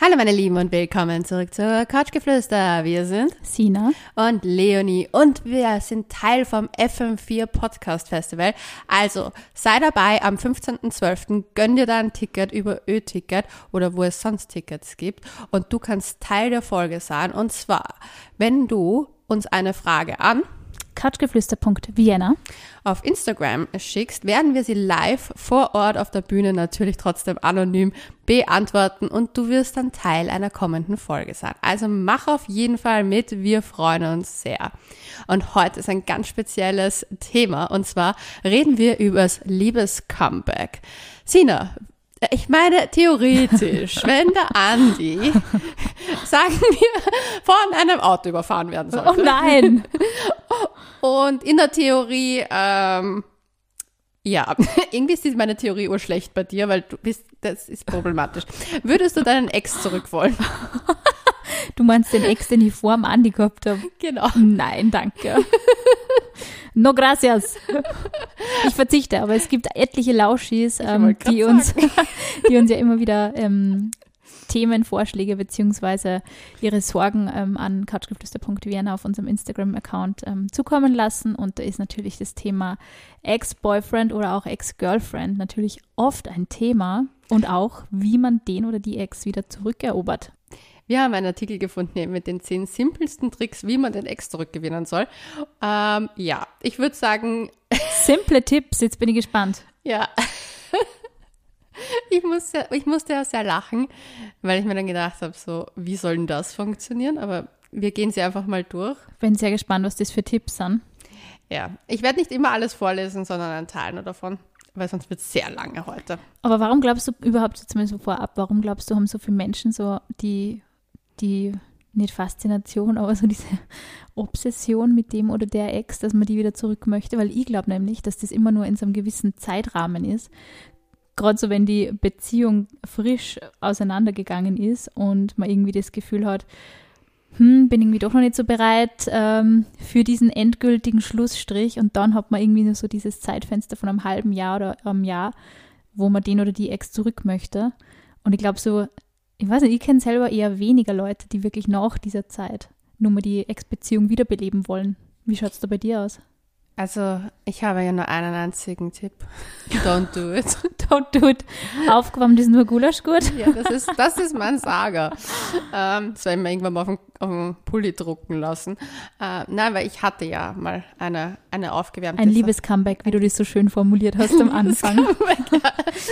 Hallo meine Lieben und willkommen zurück zur Couchgeflüster. Wir sind Sina und Leonie und wir sind Teil vom FM4 Podcast Festival. Also sei dabei am 15.12. Gönn dir da ein Ticket über Ö-Ticket oder wo es sonst Tickets gibt und du kannst Teil der Folge sein. Und zwar, wenn du uns eine Frage an couchgeflüster.vienna auf Instagram schickst, werden wir sie live vor Ort auf der Bühne natürlich trotzdem anonym beantworten und du wirst dann Teil einer kommenden Folge sein. Also mach auf jeden Fall mit, wir freuen uns sehr. Und heute ist ein ganz spezielles Thema und zwar reden wir über das Liebes-Comeback. Sina, ich meine, theoretisch, wenn der Andi, sagen wir, von einem Auto überfahren werden sollte. Oh nein! Und in der Theorie, ähm, ja, irgendwie ist meine Theorie urschlecht bei dir, weil du bist, das ist problematisch. Würdest du deinen Ex zurück wollen? Du meinst den Ex, den ich vor dem Andi gehabt habe? Genau. Nein, danke. No gracias. Ich verzichte, aber es gibt etliche Lauschis, ähm, die, uns, die uns ja immer wieder ähm, Themenvorschläge beziehungsweise ihre Sorgen ähm, an couchgeflüster.vienna auf unserem Instagram-Account ähm, zukommen lassen. Und da ist natürlich das Thema Ex-Boyfriend oder auch Ex-Girlfriend natürlich oft ein Thema und auch, wie man den oder die Ex wieder zurückerobert. Wir haben einen Artikel gefunden mit den zehn simpelsten Tricks, wie man den Ex zurückgewinnen soll. Ähm, ja, ich würde sagen. Simple Tipps, jetzt bin ich gespannt. Ja. Ich musste, ich musste ja sehr lachen, weil ich mir dann gedacht habe, so, wie soll denn das funktionieren? Aber wir gehen sie einfach mal durch. Bin sehr gespannt, was das für Tipps sind. Ja, ich werde nicht immer alles vorlesen, sondern einen Teil nur davon, weil sonst wird es sehr lange heute. Aber warum glaubst du überhaupt, so vorab, warum glaubst du, haben so viele Menschen so die die, nicht Faszination, aber so diese Obsession mit dem oder der Ex, dass man die wieder zurück möchte, weil ich glaube nämlich, dass das immer nur in so einem gewissen Zeitrahmen ist. Gerade so, wenn die Beziehung frisch auseinandergegangen ist und man irgendwie das Gefühl hat, hm, bin irgendwie doch noch nicht so bereit ähm, für diesen endgültigen Schlussstrich und dann hat man irgendwie nur so dieses Zeitfenster von einem halben Jahr oder einem Jahr, wo man den oder die Ex zurück möchte. Und ich glaube, so ich weiß nicht, ich kenne selber eher weniger Leute, die wirklich nach dieser Zeit nur mal die Ex-Beziehung wiederbeleben wollen. Wie schaut es da bei dir aus? Also, ich habe ja nur einen einzigen Tipp. Don't do it. Don't do it. Aufgewärmt ist nur Gulasch gut. Ja, das ist, das ist mein Sager. Ähm, das werde ich mir irgendwann mal auf dem, auf dem Pulli drucken lassen. Äh, nein, weil ich hatte ja mal eine, eine aufgewärmte... Ein Liebes-Comeback, wie du das so schön formuliert hast am Anfang.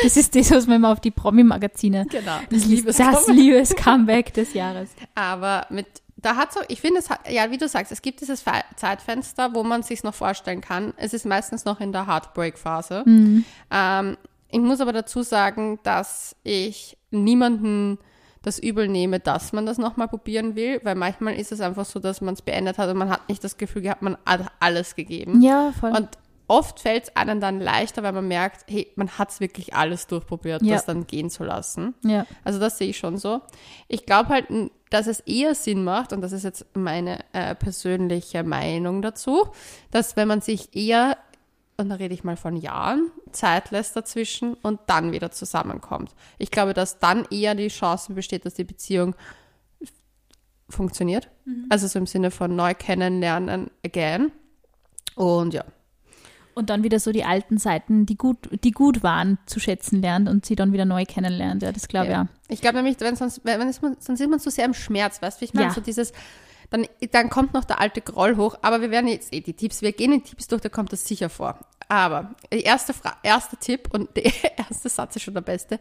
das ist das, was man immer auf die Promi-Magazine... Genau. Das, das Liebes-Comeback des Jahres. Aber mit da hat so, ich finde es hat, ja, wie du sagst, es gibt dieses Zeitfenster, wo man sich noch vorstellen kann. Es ist meistens noch in der Heartbreak-Phase. Mhm. Ähm, ich muss aber dazu sagen, dass ich niemanden das übel nehme, dass man das nochmal probieren will, weil manchmal ist es einfach so, dass man es beendet hat und man hat nicht das Gefühl gehabt, man hat alles gegeben. Ja, voll. Und oft fällt es einem dann leichter, weil man merkt, hey, man hat es wirklich alles durchprobiert, ja. das dann gehen zu lassen. Ja. Also das sehe ich schon so. Ich glaube halt, dass es eher Sinn macht, und das ist jetzt meine äh, persönliche Meinung dazu, dass wenn man sich eher, und da rede ich mal von Jahren, Zeit lässt dazwischen und dann wieder zusammenkommt. Ich glaube, dass dann eher die Chance besteht, dass die Beziehung funktioniert. Mhm. Also so im Sinne von neu kennenlernen again. Und ja, und dann wieder so die alten Seiten, die gut, die gut waren, zu schätzen lernt und sie dann wieder neu kennenlernt. Ja, das glaube ich ja. ja. Ich glaube nämlich, wenn sonst, wenn es, sonst ist man zu sehr im Schmerz, weißt du, wie ich meine? Ja. So dieses, dann, dann kommt noch der alte Groll hoch, aber wir werden jetzt eh die Tipps, wir gehen in Tipps durch, da kommt das sicher vor. Aber der erste, Tipp und der erste Satz ist schon der beste.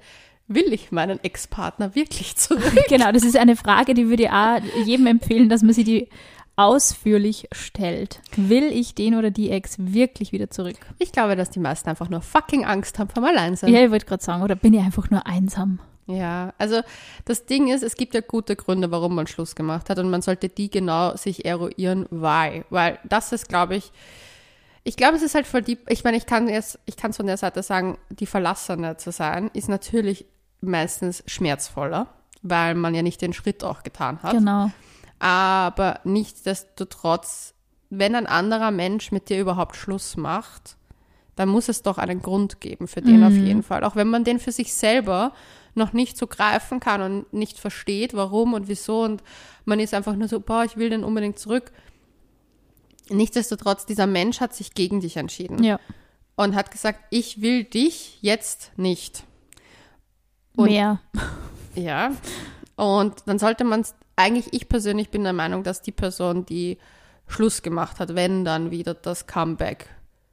Will ich meinen Ex-Partner wirklich zurück? Genau, das ist eine Frage, die würde ich auch jedem empfehlen, dass man sie die ausführlich stellt. Will ich den oder die Ex wirklich wieder zurück? Ich glaube, dass die meisten einfach nur fucking Angst haben vom Alleinsein. Ja, ich wollte gerade sagen, oder bin ich einfach nur einsam? Ja, also das Ding ist, es gibt ja gute Gründe, warum man Schluss gemacht hat und man sollte die genau sich eruieren, why. Weil das ist, glaube ich, ich glaube, es ist halt voll die, ich meine, ich kann jetzt, ich kann es von der Seite sagen, die Verlassene zu sein, ist natürlich meistens schmerzvoller, weil man ja nicht den Schritt auch getan hat. Genau. Aber nichtsdestotrotz, wenn ein anderer Mensch mit dir überhaupt Schluss macht, dann muss es doch einen Grund geben für den mhm. auf jeden Fall. Auch wenn man den für sich selber noch nicht so greifen kann und nicht versteht, warum und wieso und man ist einfach nur so, boah, ich will den unbedingt zurück. Nichtsdestotrotz, dieser Mensch hat sich gegen dich entschieden Ja. und hat gesagt, ich will dich jetzt nicht. Und- Mehr. Ja. Und dann sollte man es, eigentlich ich persönlich bin der Meinung, dass die Person, die Schluss gemacht hat, wenn dann wieder das Comeback.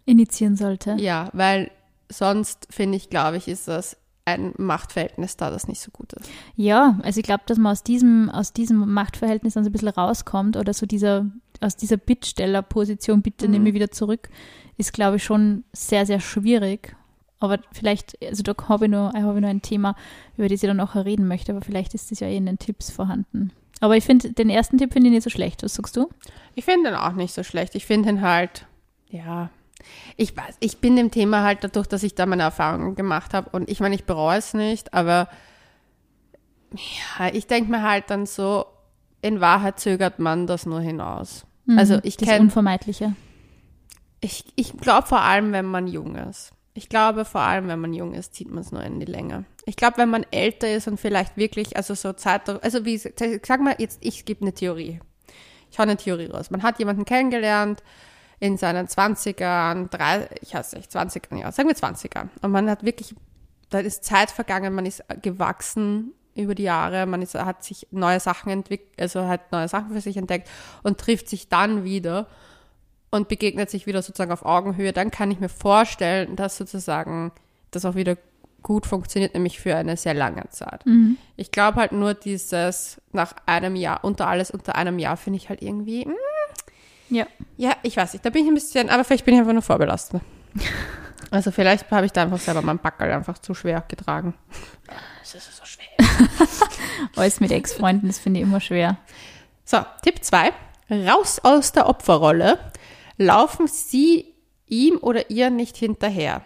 Initiieren sollte. Ja, weil sonst finde ich, glaube ich, ist das ein Machtverhältnis da, das nicht so gut ist. Ja, also ich glaube, dass man aus diesem, aus diesem Machtverhältnis dann so ein bisschen rauskommt oder so dieser, aus dieser Bittstellerposition, bitte Mhm. nimm mich wieder zurück, ist, glaube ich, schon sehr, sehr schwierig. Aber vielleicht, also da habe ich, habe ich noch ein Thema, über das ich dann nachher reden möchte, aber vielleicht ist das ja eh in den Tipps vorhanden. Aber ich finde, den ersten Tipp finde ich nicht so schlecht. Was sagst du? Ich finde ihn auch nicht so schlecht. Ich finde ihn halt, ja, ich weiß, ich bin dem Thema halt dadurch, dass ich da meine Erfahrungen gemacht habe und ich meine, ich bereue es nicht, aber ja, ich denke mir halt dann so, in Wahrheit zögert man das nur hinaus. Also ich Mhm. das Unvermeidliche. Ich, ich glaube vor allem, wenn man jung ist. Ich glaube vor allem, wenn man jung ist, zieht man es nur in die Länge. Ich glaube, wenn man älter ist und vielleicht wirklich, also so Zeit, also wie, sag mal jetzt, ich gebe eine Theorie. Ich hau eine Theorie raus. Man hat jemanden kennengelernt in seinen 20ern, drei, ich weiß nicht, 20ern, ja, sagen wir 20ern. Und man hat wirklich, da ist Zeit vergangen, man ist gewachsen über die Jahre, man ist, hat sich neue Sachen entwickelt, also hat neue Sachen für sich entdeckt und trifft sich dann wieder und begegnet sich wieder sozusagen auf Augenhöhe, dann kann ich mir vorstellen, dass sozusagen das auch wieder gut funktioniert, nämlich für eine sehr lange Zeit. Ich glaube halt nur dieses nach einem Jahr, unter alles unter einem Jahr, finde ich halt irgendwie, mm, Ja. ja, ich weiß nicht, da bin ich ein bisschen, aber vielleicht bin ich einfach nur vorbelastet. Also vielleicht habe ich da einfach selber meinen Backel einfach zu schwer getragen. Es ist so schwer. Alles mit Ex-Freunden, das finde ich immer schwer. So, Tipp 2. Raus aus der Opferrolle. Laufen Sie ihm oder ihr nicht hinterher.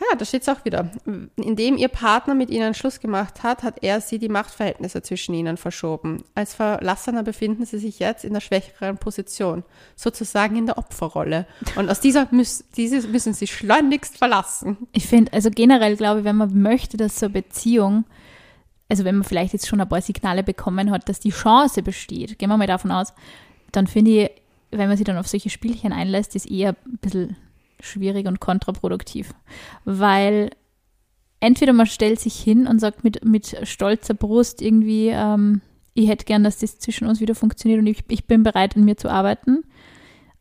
Ja, da steht es auch wieder. Indem Ihr Partner mit Ihnen Schluss gemacht hat, hat er Sie die Machtverhältnisse zwischen Ihnen verschoben. Als Verlassener befinden Sie sich jetzt in der schwächeren Position, sozusagen in der Opferrolle. Und aus dieser müß, diese müssen Sie schleunigst verlassen. Ich finde, also generell glaube ich, wenn man möchte, dass so eine Beziehung, also wenn man vielleicht jetzt schon ein paar Signale bekommen hat, dass die Chance besteht, gehen wir mal davon aus, dann finde ich, wenn man sich dann auf solche Spielchen einlässt, ist eher ein bisschen schwierig und kontraproduktiv. Weil entweder man stellt sich hin und sagt mit, mit stolzer Brust irgendwie, ähm, ich hätte gern, dass das zwischen uns wieder funktioniert und ich, ich bin bereit, an mir zu arbeiten.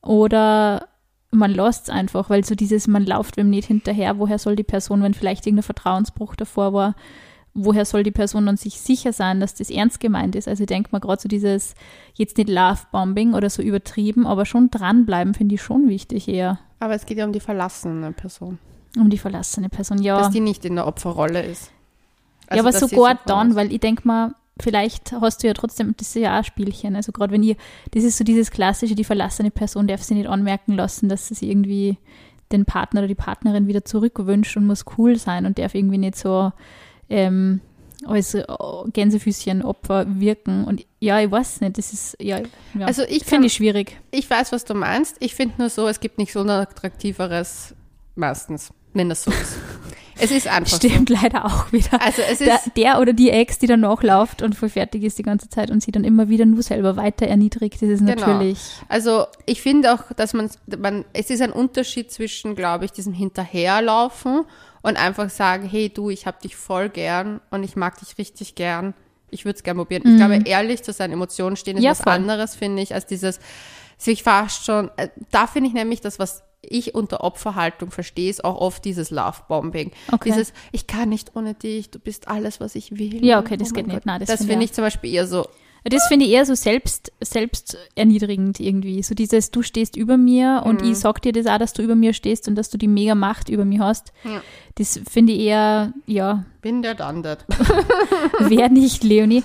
Oder man lässt es einfach, weil so dieses, man läuft wem nicht hinterher, woher soll die Person, wenn vielleicht irgendein Vertrauensbruch davor war, woher soll die Person dann sich sicher sein, dass das ernst gemeint ist? Also ich denke mal gerade so dieses, jetzt nicht Love-Bombing oder so übertrieben, aber schon dranbleiben finde ich schon wichtig eher, Aber es geht ja um die verlassene Person, um die verlassene Person. Ja, dass die nicht in der Opferrolle ist. ja Also, aber dass sie sogar so dann, weil ich denke mal, vielleicht hast du ja trotzdem, das ist ja auch ein Spielchen, also gerade wenn ihr, das ist so dieses klassische, die verlassene Person darf sie nicht anmerken lassen, dass sie irgendwie den Partner oder die Partnerin wieder zurückwünscht und muss cool sein und darf irgendwie nicht so ähm, als äh, Gänsefüßchen-Opfer wirken. Und ja, ich weiß nicht, das ist, ja, ja Also ich finde ich schwierig. Ich weiß, was du meinst. Ich finde nur so, es gibt nichts unattraktiveres meistens, wenn das so ist. es ist einfach Stimmt leider auch wieder. so. Also es Der, ist, der oder die Ex, die dann nachläuft und voll fertig ist die ganze Zeit und sie dann immer wieder nur selber weiter erniedrigt, das ist Genau. natürlich. also ich finde auch, dass man, man, es ist ein Unterschied zwischen, glaube ich, diesem Hinterherlaufen und einfach sagen, hey du, ich habe dich voll gern und ich mag dich richtig gern. Ich würde es gern probieren. Ich glaube, ehrlich zu seinen Emotionen stehen ist Mhm. Ja, was voll. anderes, finde ich, als dieses, sich fast schon, äh, da finde ich nämlich das, was ich unter Opferhaltung verstehe, ist auch oft dieses Love-Bombing. Okay. Dieses, ich kann nicht ohne dich, du bist alles, was ich will. Ja, okay, das Oh geht nicht. Nein, das das finde ich ich zum Beispiel eher so, Das finde ich eher so selbst, selbst erniedrigend irgendwie. So dieses, du stehst über mir und Mhm. ich sag dir das auch, dass du über mir stehst und dass du die mega Macht über mich hast. Ja. Das finde ich eher, ja, bin der Dandert. wer nicht, Leonie.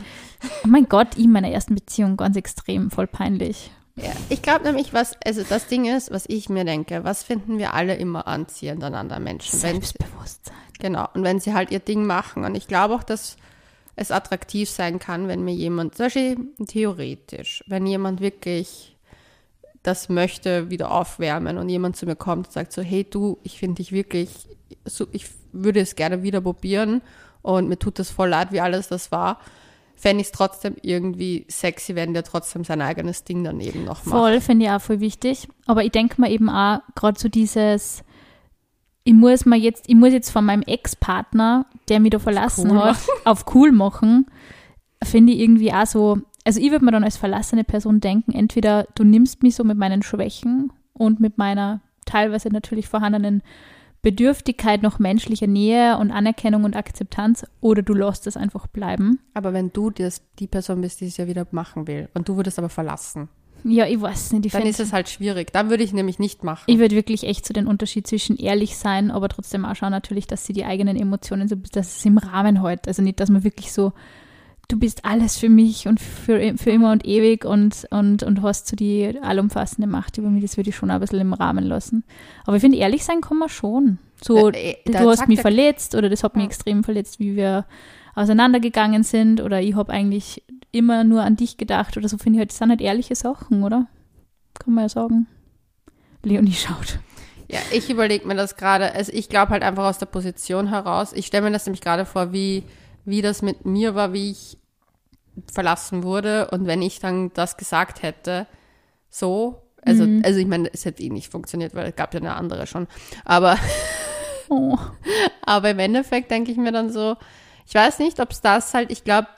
Oh mein Gott, in meiner ersten Beziehung ganz extrem, voll peinlich. Ja, ich glaube nämlich, was, also das Ding ist, was ich mir denke, was finden wir alle immer anziehend an anderen Menschen? Wenn, Selbstbewusstsein. genau. Und wenn sie halt ihr Ding machen. Und ich glaube auch, dass es attraktiv sein kann, wenn mir jemand, zum Beispiel theoretisch, wenn jemand wirklich das möchte, wieder aufwärmen und jemand zu mir kommt und sagt so, hey du, ich finde dich wirklich, ich würde es gerne wieder probieren und mir tut das voll leid, wie alles das war, fände ich es trotzdem irgendwie sexy, wenn der trotzdem sein eigenes Ding daneben noch macht. Voll, finde ich auch voll wichtig. Aber ich denke mir eben auch, gerade so dieses, ich muss mir jetzt, ich muss jetzt von meinem Ex-Partner, der mich da verlassen cool hat, auf cool machen, finde ich irgendwie auch so, also ich würde mir dann als verlassene Person denken, entweder du nimmst mich so mit meinen Schwächen und mit meiner teilweise natürlich vorhandenen Bedürftigkeit nach menschlicher Nähe und Anerkennung und Akzeptanz oder du lässt es einfach bleiben. Aber wenn du das, die Person bist, die es ja wieder machen will und du würdest aber verlassen, Ja, ich weiß nicht. Ich, dann ist es halt schwierig. Dann würde ich nämlich nicht machen. ich würde wirklich echt so den Unterschied zwischen ehrlich sein, aber trotzdem auch schauen natürlich, dass sie die eigenen Emotionen so, dass es im Rahmen hält. Also nicht, dass man wirklich so, du bist alles für mich und für, für immer und ewig und, und, und hast so die allumfassende Macht über mich. Das würde ich schon ein bisschen im Rahmen lassen. Aber ich finde, ehrlich sein kann man schon. So, Äh, äh, du hast mich verletzt oder das hat mich Ja. extrem verletzt, wie wir auseinandergegangen sind oder ich habe eigentlich immer nur an dich gedacht oder so, finde ich halt, das sind halt ehrliche Sachen, oder? Kann man ja sagen. Leonie schaut. Ja, ich überlege mir das gerade. Also ich glaube halt einfach aus der Position heraus. Ich stelle mir das nämlich gerade vor, wie, wie das mit mir war, wie ich verlassen wurde und wenn ich dann das gesagt hätte, so, also, Mhm. also ich meine, es hätte eh nicht funktioniert, weil es gab ja eine andere schon. Aber, Oh. aber im Endeffekt denke ich mir dann so, ich weiß nicht, ob es das halt, ich glaube,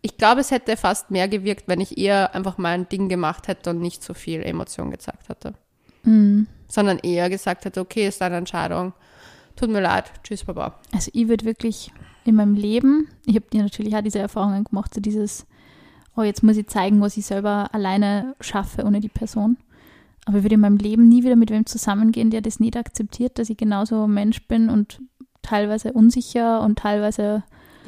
ich glaube, es hätte fast mehr gewirkt, wenn ich eher einfach mein Ding gemacht hätte und nicht so viel Emotion gezeigt hätte. Mhm. sondern eher gesagt hätte, okay, ist deine Entscheidung. Tut mir leid, tschüss, Baba. Also ich würde wirklich in meinem Leben, ich habe dir natürlich auch diese Erfahrungen gemacht, so dieses, oh, jetzt muss ich zeigen, was ich selber alleine schaffe ohne die Person. Aber ich würde in meinem Leben nie wieder mit wem zusammengehen, der das nicht akzeptiert, dass ich genauso ein Mensch bin und teilweise unsicher und teilweise,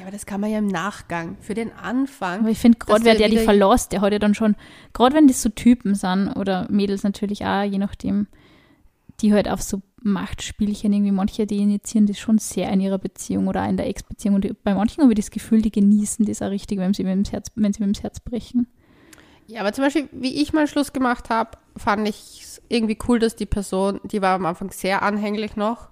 aber das kann man ja im Nachgang. Für den Anfang. aber ich finde gerade wer der die verlässt, der hat ja dann schon, gerade wenn das so Typen sind oder Mädels natürlich auch, je nachdem, die halt auf so Machtspielchen irgendwie, manche, die initiieren das schon sehr in ihrer Beziehung oder auch in der Ex-Beziehung. Und bei manchen habe ich das Gefühl, die genießen das auch richtig, wenn sie mir ins Herz, wenn sie mir ins Herz brechen. Ja, aber zum Beispiel, wie ich mal Schluss gemacht habe, fand ich es irgendwie cool, dass die Person, die war am Anfang sehr anhänglich noch.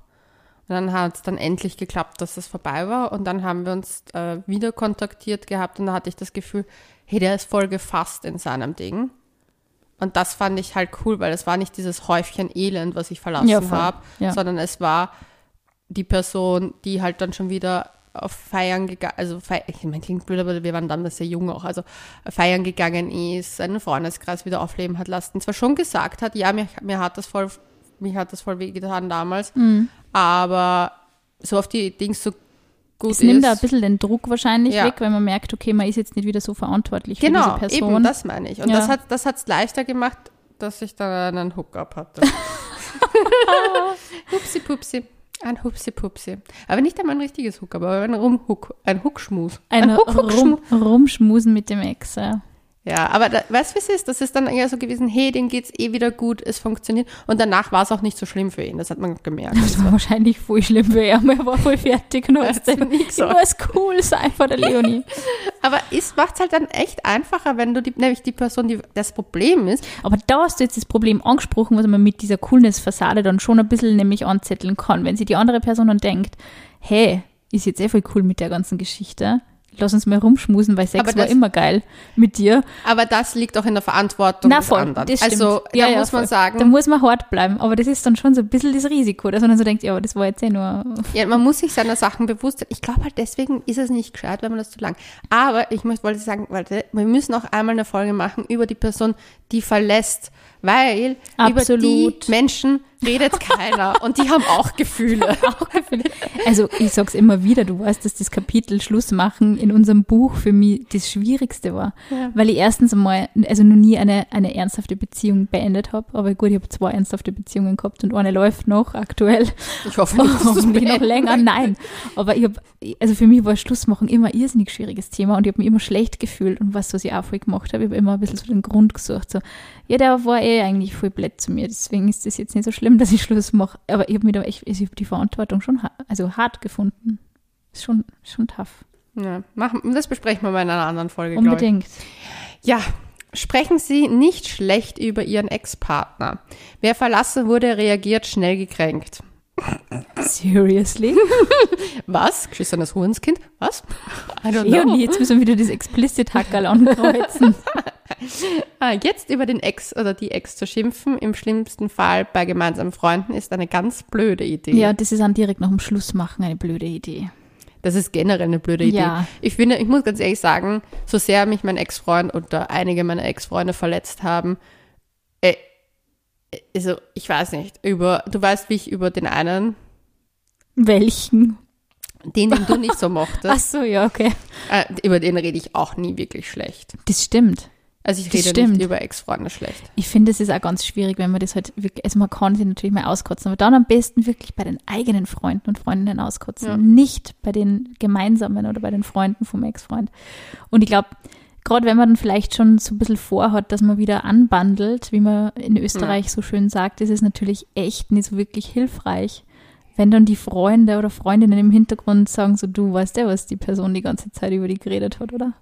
Und dann hat es dann endlich geklappt, dass es vorbei war. Und dann haben wir uns äh, wieder kontaktiert gehabt und da hatte ich das Gefühl, hey, der ist voll gefasst in seinem Ding. Und das fand ich halt cool, weil es war nicht dieses Häufchen Elend, was ich Ja, verlassen voll. habe, Ja. sondern es war die Person, die halt dann schon wieder auf Feiern gegangen, also Fei ich meine, klingt blöd, aber wir waren damals sehr jung auch, also feiern gegangen ist, seinen Freundeskreis wieder aufleben hat lassen, zwar schon gesagt hat, ja, mir, mir hat das voll, mich hat das voll wehgetan damals, Mhm. aber so auf die Dings so gut Es nimmt da ein ist. bisschen den Druck wahrscheinlich Ja. weg, weil man merkt, okay, man ist jetzt nicht wieder so verantwortlich für Genau, diese Person. eben, das meine ich. Und Ja. das hat das hat's leichter gemacht, dass ich dann einen Hookup hatte. Hupsi Pupsi. Ein Hupsi Pupsi. Aber nicht einmal ein richtiges Hookup, aber ein Rumhook, ein Hookschmus. ein Huck, Huck, Rum, Rumschmusen mit dem Ex. Ja. Ja, aber da, weißt du, wie es ist? Das ist dann eher so gewesen, hey, dem geht's eh wieder gut, es funktioniert. Und danach war es auch nicht so schlimm für ihn, das hat man gemerkt. Das war wahrscheinlich voll schlimm für ihn, aber er war voll fertig und hat ich gesagt. muss cool sein vor der Leonie. Aber es macht's halt dann echt einfacher, wenn du die, nämlich die Person, die das Problem ist, Aber da hast du jetzt das Problem angesprochen, was man mit dieser Coolness-Fassade dann schon ein bisschen nämlich anzetteln kann. Wenn sich die andere Person dann denkt, hey, ist jetzt eh voll cool mit der ganzen Geschichte, lass uns mal rumschmusen, weil Sex Aber war das- immer geil mit dir. aber das liegt auch in der Verantwortung Na des voll, anderen. das stimmt. also da Ja, ja, muss man voll. sagen, Da muss man hart bleiben, aber das ist dann schon so ein bisschen das Risiko, dass man dann so denkt, ja, aber das war jetzt eh nur... Ja, man muss sich seiner Sachen bewusst sein. Ich glaube halt, deswegen ist es nicht gescheit, wenn man das zu lang. Aber ich möchte, wollte sagen, warte, wir müssen auch einmal eine Folge machen über die Person, die verlässt. Weil über die Absolut. Menschen redet keiner und die haben auch Gefühle. auch Gefühle. Also ich sag's immer wieder, du weißt, dass das Kapitel Schluss machen in unserem Buch für mich das Schwierigste war. Ja. Weil ich erstens einmal, also noch nie eine, eine ernsthafte Beziehung beendet habe. Aber gut, ich habe zwei ernsthafte Beziehungen gehabt und eine läuft noch aktuell. Ich hoffe nicht, dass Hoffentlich noch länger, nein. Aber ich habe, also für mich war Schluss machen immer ein irrsinnig schwieriges Thema und ich habe mich immer schlecht gefühlt und was, was ich auch voll gemacht habe, ich habe immer ein bisschen so den Grund gesucht, so, ja, der war eh eigentlich voll blöd zu mir, deswegen ist das jetzt nicht so schlimm, dass ich Schluss mache. Aber ich habe mir da echt, ich die Verantwortung schon, ha- also hart gefunden. Ist schon, schon tough. Ja, machen, das besprechen wir mal in einer anderen Folge. Unbedingt. Ja, sprechen Sie nicht schlecht über Ihren Ex-Partner. Wer verlassen wurde, reagiert schnell gekränkt. Seriously? Was? Geschissenes Hurenskind? Was? I don't Leonie, jetzt müssen wir wieder das Explicit-Hackerl ankreuzen. Ah, jetzt über den Ex oder die Ex zu schimpfen, im schlimmsten Fall bei gemeinsamen Freunden, ist eine ganz blöde Idee. ja, das ist dann direkt nach dem Schluss machen eine blöde Idee. Das ist generell eine blöde Idee. Ja. Ich finde, ich muss ganz ehrlich sagen, so sehr mich mein Ex-Freund oder einige meiner Ex-Freunde verletzt haben, äh, also ich weiß nicht, über, du weißt, wie ich über den einen, Welchen? den, den du nicht so Ach mochtest, so, ja, okay. äh, über den rede ich auch nie wirklich schlecht. Das stimmt. Also ich Das rede stimmt. nicht über Ex-Freunde schlecht. Ich finde, es ist auch ganz schwierig, wenn man das halt wirklich, also man kann sich natürlich mal auskotzen, aber dann am besten wirklich bei den eigenen Freunden und Freundinnen auskotzen, Ja. nicht bei den gemeinsamen oder bei den Freunden vom Ex-Freund. Und ich glaube, gerade wenn man dann vielleicht schon so ein bisschen vorhat, dass man wieder anbandelt, wie man in Österreich so schön sagt, ist es natürlich echt nicht so wirklich hilfreich, wenn dann die Freunde oder Freundinnen im Hintergrund sagen, so du weißt ja, was die Person die ganze Zeit über die geredet hat, oder?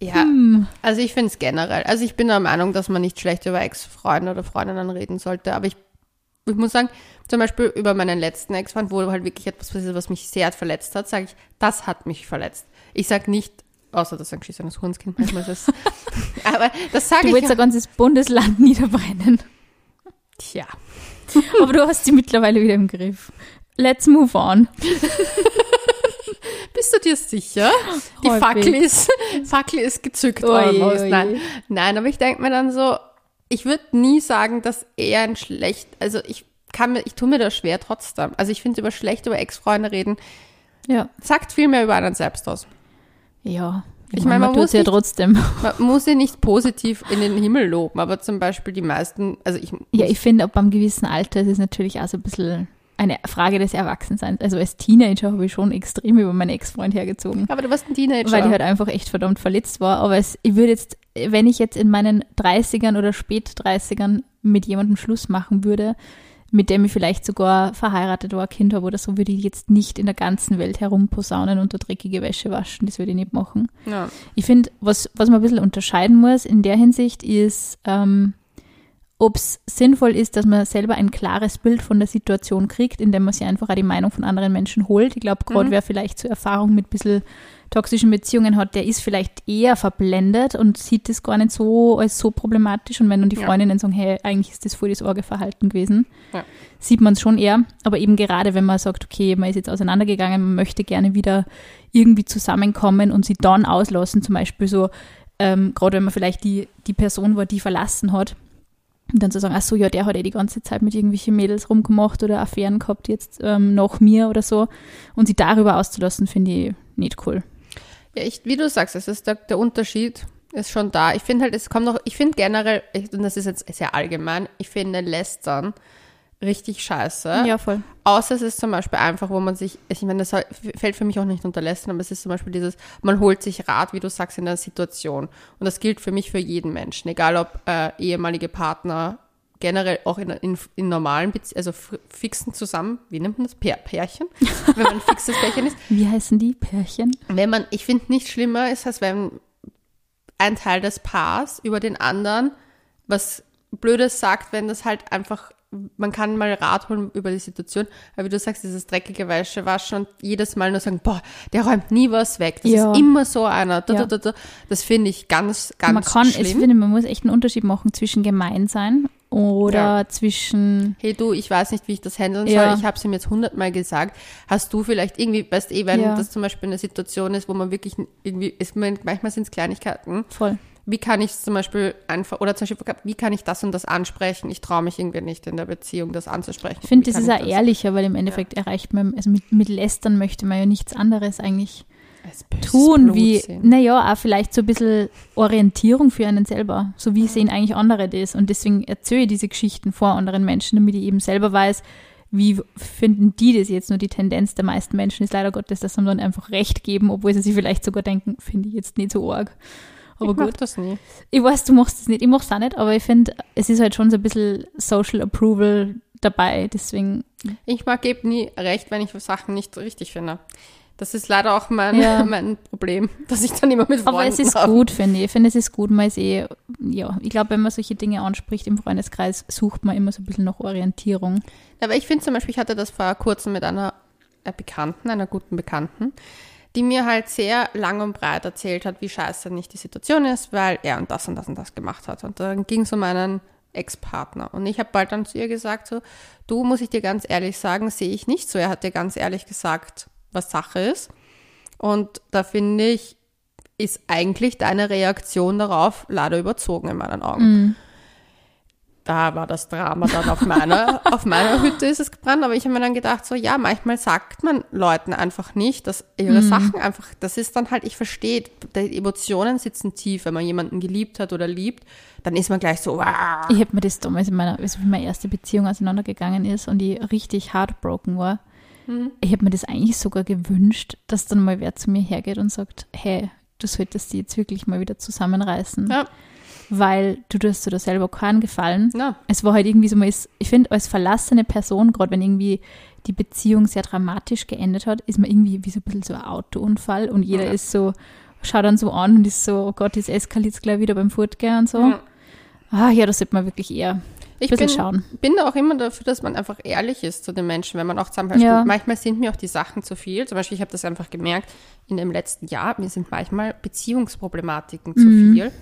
Ja, Hm. also ich finde es generell. Also ich bin der Meinung, dass man nicht schlecht über Ex-Freunde oder Freundinnen reden sollte. Aber ich, ich muss sagen, zum Beispiel über meinen letzten Ex-Freund, wo halt wirklich etwas passiert, was mich sehr verletzt hat, sage ich, das hat mich verletzt. Ich sage nicht, außer dass ein geschissenes Hurenskind manchmal ist. aber das sage Du ich. willst ein ganzes Bundesland niederbrennen. Tja. Aber du hast sie mittlerweile wieder im Griff. Let's move on. Bist du dir sicher? Die Häufig. Fackel ist, Fackel ist gezückt, oje. Nein. Nein, aber ich denke mir dann so, ich würde nie sagen, dass er ein schlecht, also ich kann mir, ich tue mir das schwer trotzdem. Also ich finde über schlecht über Ex-Freunde reden, Ja. sagt viel mehr über einen selbst aus. Ja. Ich meine, man tut's muss ja nicht- trotzdem. Man muss ja nicht positiv in den Himmel loben, aber zum Beispiel die meisten, also ich, Ja, ich finde, ab einem gewissen Alter ist es natürlich auch so ein bisschen eine Frage des Erwachsenseins. Also als Teenager habe ich schon extrem über meinen Ex-Freund hergezogen. aber du warst ein Teenager. Weil ich halt einfach echt verdammt verletzt war. Aber es, ich würde jetzt, wenn ich jetzt in meinen 30ern oder spät 30ern mit jemandem Schluss machen würde, mit dem ich vielleicht sogar verheiratet war, Kind habe oder so, würde ich jetzt nicht in der ganzen Welt herumposaunen und da dreckige Wäsche waschen. Das würde ich nicht machen. ja. Ich finde, was, was man ein bisschen unterscheiden muss in der Hinsicht ist, ähm, ob es sinnvoll ist, dass man selber ein klares Bild von der Situation kriegt, indem man sich einfach auch die Meinung von anderen Menschen holt. Ich glaube, gerade Mhm. wer vielleicht so Erfahrung mit ein bisschen toxischen Beziehungen hat, der ist vielleicht eher verblendet und sieht das gar nicht so als so problematisch. Und wenn dann die Ja. Freundinnen sagen, hey, eigentlich ist das voll das Orgeverhalten gewesen, Ja. sieht man es schon eher. Aber eben gerade, wenn man sagt, okay, man ist jetzt auseinandergegangen, man möchte gerne wieder irgendwie zusammenkommen und sie dann auslassen, zum Beispiel so, ähm, gerade wenn man vielleicht die, die Person war, die verlassen hat, und dann zu sagen, ach so, ja, der hat eh die ganze Zeit mit irgendwelchen Mädels rumgemacht oder Affären gehabt jetzt ähm, nach mir oder so. Und sie darüber auszulassen, finde ich nicht cool. Ja, ich, wie du sagst, es ist der, der Unterschied ist schon da. Ich finde halt, es kommt noch, ich finde generell, ich, und das ist jetzt sehr allgemein, ich finde Lästern richtig scheiße. Ja, voll. Außer es ist zum Beispiel einfach, wo man sich, ich meine, das fällt für mich auch nicht unter Lästern, aber es ist zum Beispiel dieses, man holt sich Rat, wie du sagst, in der Situation. Und das gilt für mich für jeden Menschen, egal ob äh, ehemalige Partner, generell auch in, in, in normalen, Bezie also fixen zusammen, wie nennt man das? Pär, Pärchen? Wenn man ein fixes Pärchen ist. Wie heißen die Pärchen? Wenn man, ich finde, nicht schlimmer ist, als wenn ein Teil des Paars über den anderen was Blödes sagt, wenn das halt einfach, man kann mal Rat holen über die Situation, aber wie du sagst, dieses dreckige Wäsche waschen und jedes Mal nur sagen, boah, der räumt nie was weg. Das Ja. ist immer so einer. Da, Ja. da, da, da. Das finde ich ganz, ganz man kann, ich schlimm. finde, man muss echt einen Unterschied machen zwischen gemein sein oder Ja. zwischen, hey du, ich weiß nicht, wie ich das handeln soll. Ich habe es ihm jetzt hundertmal gesagt. Hast du vielleicht irgendwie, weißt eh, wenn das zum Beispiel eine Situation ist, wo man wirklich irgendwie, ist, man- manchmal sind es Kleinigkeiten, voll. Wie kann ich es zum Beispiel einfach, oder zum Beispiel, wie kann ich das und das ansprechen? Ich traue mich irgendwie nicht in der Beziehung, das anzusprechen. Ich finde, das ist auch ehrlicher, weil im Endeffekt erreicht man, also mit, mit Lästern möchte man ja nichts anderes eigentlich tun, wie, naja, auch vielleicht so ein bisschen Orientierung für einen selber. So wie sehen eigentlich andere das? Und deswegen erzähle ich diese Geschichten vor anderen Menschen, damit ich eben selber weiß, wie finden die das jetzt? Nur die Tendenz der meisten Menschen ist leider Gottes, dass sie dann einfach Recht geben, obwohl sie sich vielleicht sogar denken, finde ich jetzt nicht so arg. Aber ich mach gut. das nie. Ich weiß, du machst es nicht, ich mach's auch nicht, aber ich finde, es ist halt schon so ein bisschen Social Approval dabei, deswegen, Ich mag gebe nie recht, wenn ich Sachen nicht richtig finde. Das ist leider auch mein, Ja. mein Problem, dass ich dann immer mit Freunden Aber es ist hab. gut, finde ich. Ich finde, es ist gut, man ist eh, ja, ich glaube, wenn man solche Dinge anspricht im Freundeskreis, sucht man immer so ein bisschen nach Orientierung. Aber ich finde zum Beispiel, ich hatte das vor kurzem mit einer äh, Bekannten, einer guten Bekannten, die mir halt sehr lang und breit erzählt hat, wie scheiße nicht die Situation ist, weil er und das und das und das gemacht hat. Und dann ging es um einen Ex-Partner. Und ich habe bald dann zu ihr gesagt, so, du, muss ich dir ganz ehrlich sagen, sehe ich nicht so. Er hat dir ganz ehrlich gesagt, was Sache ist. Und da finde ich, ist eigentlich deine Reaktion darauf leider überzogen in meinen Augen da war das Drama dann auf meiner, auf meiner Hütte ist es gebrannt, aber ich habe mir dann gedacht, so ja, manchmal sagt man Leuten einfach nicht, dass ihre Sachen einfach, das ist dann halt, ich verstehe, die Emotionen sitzen tief, wenn man jemanden geliebt hat oder liebt, dann ist man gleich so, wow. Ich habe mir das damals in meiner, wie meine erste Beziehung auseinandergegangen ist und die richtig heartbroken war. Mhm. Ich habe mir das eigentlich sogar gewünscht, dass dann mal wer zu mir hergeht und sagt, hey, du solltest die jetzt wirklich mal wieder zusammenreißen, Ja, weil du tust dir da selber keinen Gefallen. na, Es war halt irgendwie so, man ist, ich finde, als verlassene Person, gerade wenn irgendwie die Beziehung sehr dramatisch geendet hat, ist man irgendwie wie so ein bisschen so ein Autounfall und jeder Ja. ist so, schaut dann so an und ist so, oh Gott, das eskaliert gleich wieder beim Fortgehen und so. Ja. Ah ja, da sollte man wirklich eher ich bin, schauen. bin da auch immer dafür, dass man einfach ehrlich ist zu den Menschen, wenn man auch zum Beispiel, Ja. manchmal sind mir auch die Sachen zu viel. Zum Beispiel, ich habe das einfach gemerkt, in dem letzten Jahr, mir sind manchmal Beziehungsproblematiken zu Mhm. viel.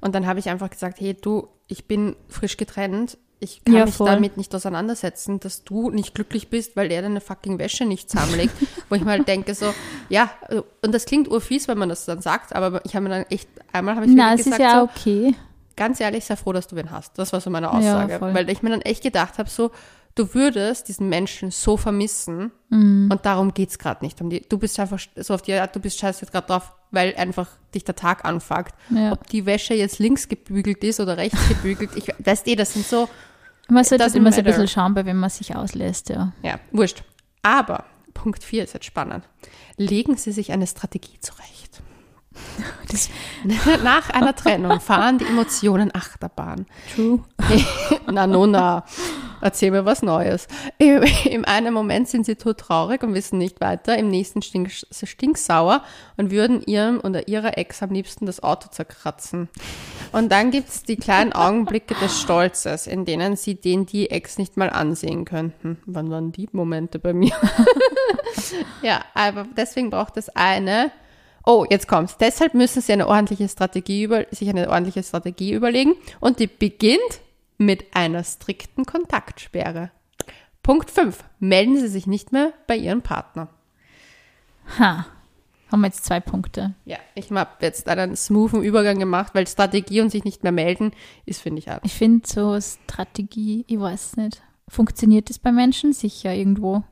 Und dann habe ich einfach gesagt, hey du, ich bin frisch getrennt, ich kann Ja, mich voll. damit nicht auseinandersetzen, dass du nicht glücklich bist, weil der deine fucking Wäsche nicht zusammenlegt. Wo ich mal halt denke so, ja, äh, und das klingt urfies, wenn man das dann sagt, aber ich habe mir dann echt, einmal habe ich Na, es ist gesagt, ja so, okay. ganz ehrlich, sei froh, dass du wen hast. Das war so meine Aussage. voll. weil ich mir dann echt gedacht habe, so, du würdest diesen Menschen so vermissen Mhm. und darum geht's gerade nicht. Um die, du bist einfach so auf die Art, du bist scheiße jetzt gerade drauf, weil einfach dich der Tag anfuckt. Ja. Ob die Wäsche jetzt links gebügelt ist oder rechts gebügelt, ich weiß eh, das sind so, Man sollte doesn't immer so ein bisschen schauen, bei wem man sich auslässt, ja. ja, wurscht. Aber Punkt 4 ist jetzt spannend. Legen Sie sich eine Strategie zurecht. Das, Nach einer Trennung fahren die Emotionen Achterbahn. true. Na, no, na. Erzähl mir was Neues. Im, einen Moment sind sie todtraurig und wissen nicht weiter. Im nächsten stink, stinksauer und würden ihrem oder ihrer Ex am liebsten das Auto zerkratzen. Und dann gibt's die kleinen Augenblicke des Stolzes, in denen sie den die Ex nicht mal ansehen könnten. Wann waren die Momente bei mir? ja, aber deswegen braucht es eine. Oh, jetzt kommt's. Deshalb müssen Sie eine ordentliche Strategie über, sich eine ordentliche Strategie überlegen und die beginnt mit einer strikten Kontaktsperre. Punkt 5. Melden Sie sich nicht mehr bei Ihrem Partner. Ha. Haben wir jetzt zwei Punkte. Ja, ich habe jetzt einen smoothen Übergang gemacht, weil Strategie und sich nicht mehr melden ist, finde ich, auch. Ich finde so Strategie, ich weiß nicht. Funktioniert das bei Menschen? Sicher irgendwo.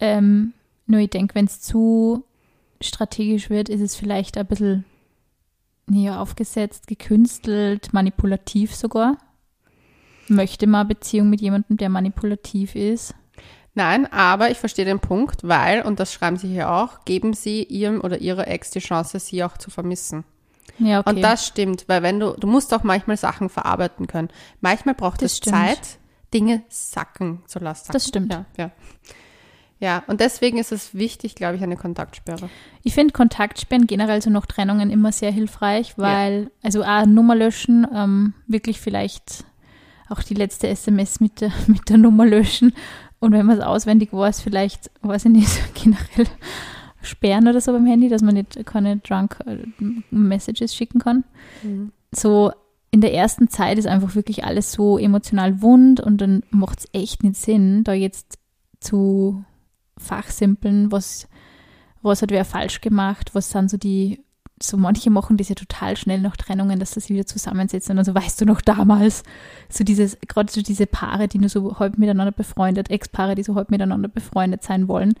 Ähm, nur ich denke, wenn es zu strategisch wird, ist es vielleicht ein bisschen ja, aufgesetzt, gekünstelt, manipulativ sogar. Möchte man eine Beziehung mit jemandem, der manipulativ ist? Nein, aber ich verstehe den Punkt, weil, und das schreiben Sie hier auch, geben Sie Ihrem oder Ihrer Ex die Chance, Sie auch zu vermissen. Ja, okay. Und das stimmt, weil wenn du, du musst auch manchmal Sachen verarbeiten können. Manchmal braucht Das es stimmt. Zeit, Dinge sacken zu lassen. Das stimmt. Ja, ja. Ja, und deswegen ist es wichtig, glaube ich, eine Kontaktsperre. Ich finde Kontaktsperren generell so nach Trennungen immer sehr hilfreich, weil, also auch Nummer löschen, ähm, wirklich vielleicht auch die letzte SMS mit der, mit der Nummer löschen. Und wenn man es auswendig weiß, vielleicht, weiß ich nicht, generell sperren oder so beim Handy, dass man nicht keine Drunk äh, Messages schicken kann. So in der ersten Zeit ist einfach wirklich alles so emotional wund und dann macht es echt nicht Sinn, da jetzt zu fachsimpeln, was, was hat wer falsch gemacht, was sind so die, so manche machen das ja total schnell nach Trennungen, dass das wieder zusammensetzen und also weißt du noch damals, so dieses, gerade so diese Paare, die nur so halb miteinander befreundet, Ex-Paare, die so halb miteinander befreundet sein wollen,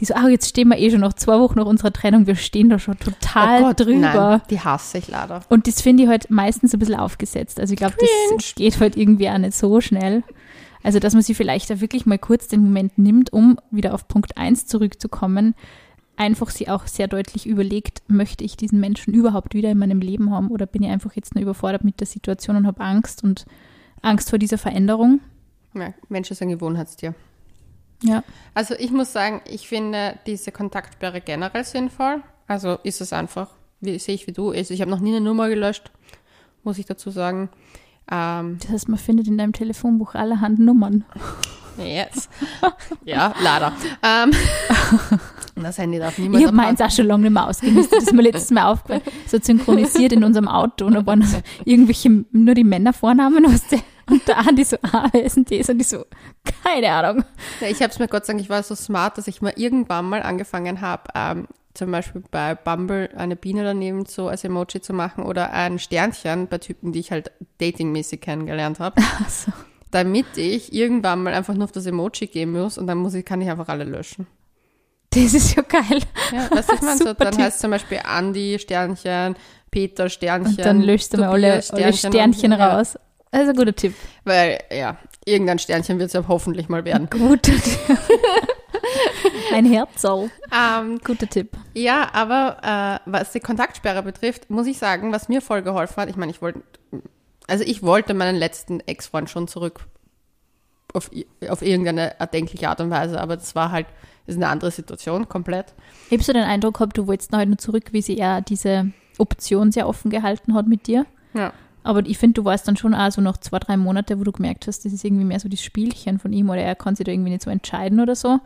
die so, ah, jetzt stehen wir eh schon nach zwei Wochen nach unserer Trennung, wir stehen da schon total drüber. Oh nein, die hasse ich leider. Und das finde ich halt meistens ein bisschen aufgesetzt. Also ich glaube, das geht halt irgendwie auch nicht so schnell. Also, dass man sich vielleicht da wirklich mal kurz den Moment nimmt, um wieder auf Punkt 1 zurückzukommen, einfach sie auch sehr deutlich überlegt, möchte ich diesen Menschen überhaupt wieder in meinem Leben haben oder bin ich einfach jetzt nur überfordert mit der Situation und habe Angst und Angst vor dieser Veränderung. Ja, Mensch ist ein Gewohnheitstier. Ja. Also ich muss sagen, ich finde diese Kontaktsperre generell sinnvoll. Also ist es einfach, wie sehe ich wie du. Also ich habe noch nie eine Nummer gelöscht, muss ich dazu sagen. Ähm, Das heißt, man findet in deinem Telefonbuch allerhand Nummern. Yes. ja, leider. Ähm, das Handy darf niemand Ich habe meins auch schon lange nicht mehr ausgemistet. Das ist mir letztes Mal aufgefallen. So synchronisiert in unserem Auto. Und da waren so irgendwelche, nur die Männervornamen, weißt du? Und da die so, ah, wer ist denn das? Und die so, keine Ahnung. Ja, ich habe es mir Gott sei Dank, ich war so smart, dass ich mal irgendwann mal angefangen habe, ähm, zum Beispiel bei Bumble eine Biene daneben so als Emoji zu machen oder ein Sternchen bei Typen, die ich halt datingmäßig kennengelernt habe, Also, damit ich irgendwann mal einfach nur auf das Emoji gehen muss und dann muss ich, kann ich einfach alle löschen. das ist ja geil. Ja, was ich meine, so, dann heißt zum Beispiel Andi Sternchen, Peter Sternchen. Und dann löschst du mal alle, Tobias alle Sternchen raus. Das ist ein guter Tipp. Weil, ja, irgendein Sternchen wird es ja hoffentlich mal werden. Guter Tipp. Ein Herzau. Ähm, Guter Tipp. Ja, aber äh, was die Kontaktsperre betrifft, muss ich sagen, was mir voll geholfen hat, ich meine, ich wollte, also ich wollte meinen letzten Ex-Freund schon zurück auf, auf irgendeine erdenkliche Art und Weise, aber das war halt, das ist eine andere Situation, komplett. Hast du den Eindruck gehabt, du wolltest noch halt nur zurück, wie sie eher diese Option sehr offen gehalten hat mit dir? Ja. Aber ich finde, du warst dann schon auch so nach zwei, drei Monate, wo du gemerkt hast, das ist irgendwie mehr so das Spielchen von ihm oder er kann sich da irgendwie nicht so entscheiden oder so.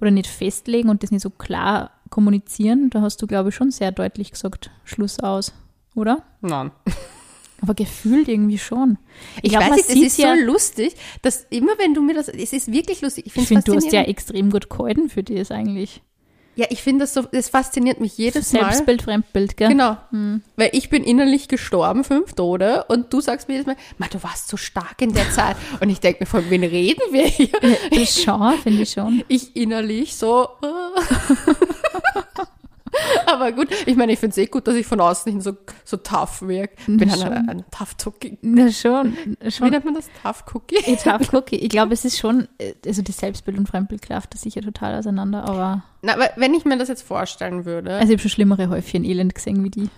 Oder nicht festlegen und das nicht so klar kommunizieren. Da hast du, glaube ich, schon sehr deutlich gesagt, Schluss aus, oder? Nein. Aber gefühlt irgendwie schon. Ich, glaub, weiß nicht, es ist ja, so lustig, dass immer wenn du mir das, es ist wirklich lustig. Ich Ich finde du hast ja extrem gut gehalten für das eigentlich. Ja, ich finde das so, es fasziniert mich jedes Mal. Selbstbild, Fremdbild, gell? Genau. Weil ich bin innerlich gestorben, fünf Tode, und du sagst mir jedes Mal, Ma, du warst so stark in der Zeit. Und ich denke mir, von wen reden wir hier? Das schon, finde ich schon. Ich innerlich so. Aber gut, ich meine, ich finde es eh gut, dass ich von außen hin so, so tough wirke. Ich bin Schon. ein, ein Tough Cookie. Na schon, Wie schon. nennt man das? Tough Cookie? Ich, tough cookie. ich glaube, es ist schon, äh, also das Selbstbild und Fremdbild klafft das sicher total auseinander, aber Na, aber wenn ich mir das jetzt vorstellen würde. also ich habe schon schlimmere Häufchen Elend gesehen wie die.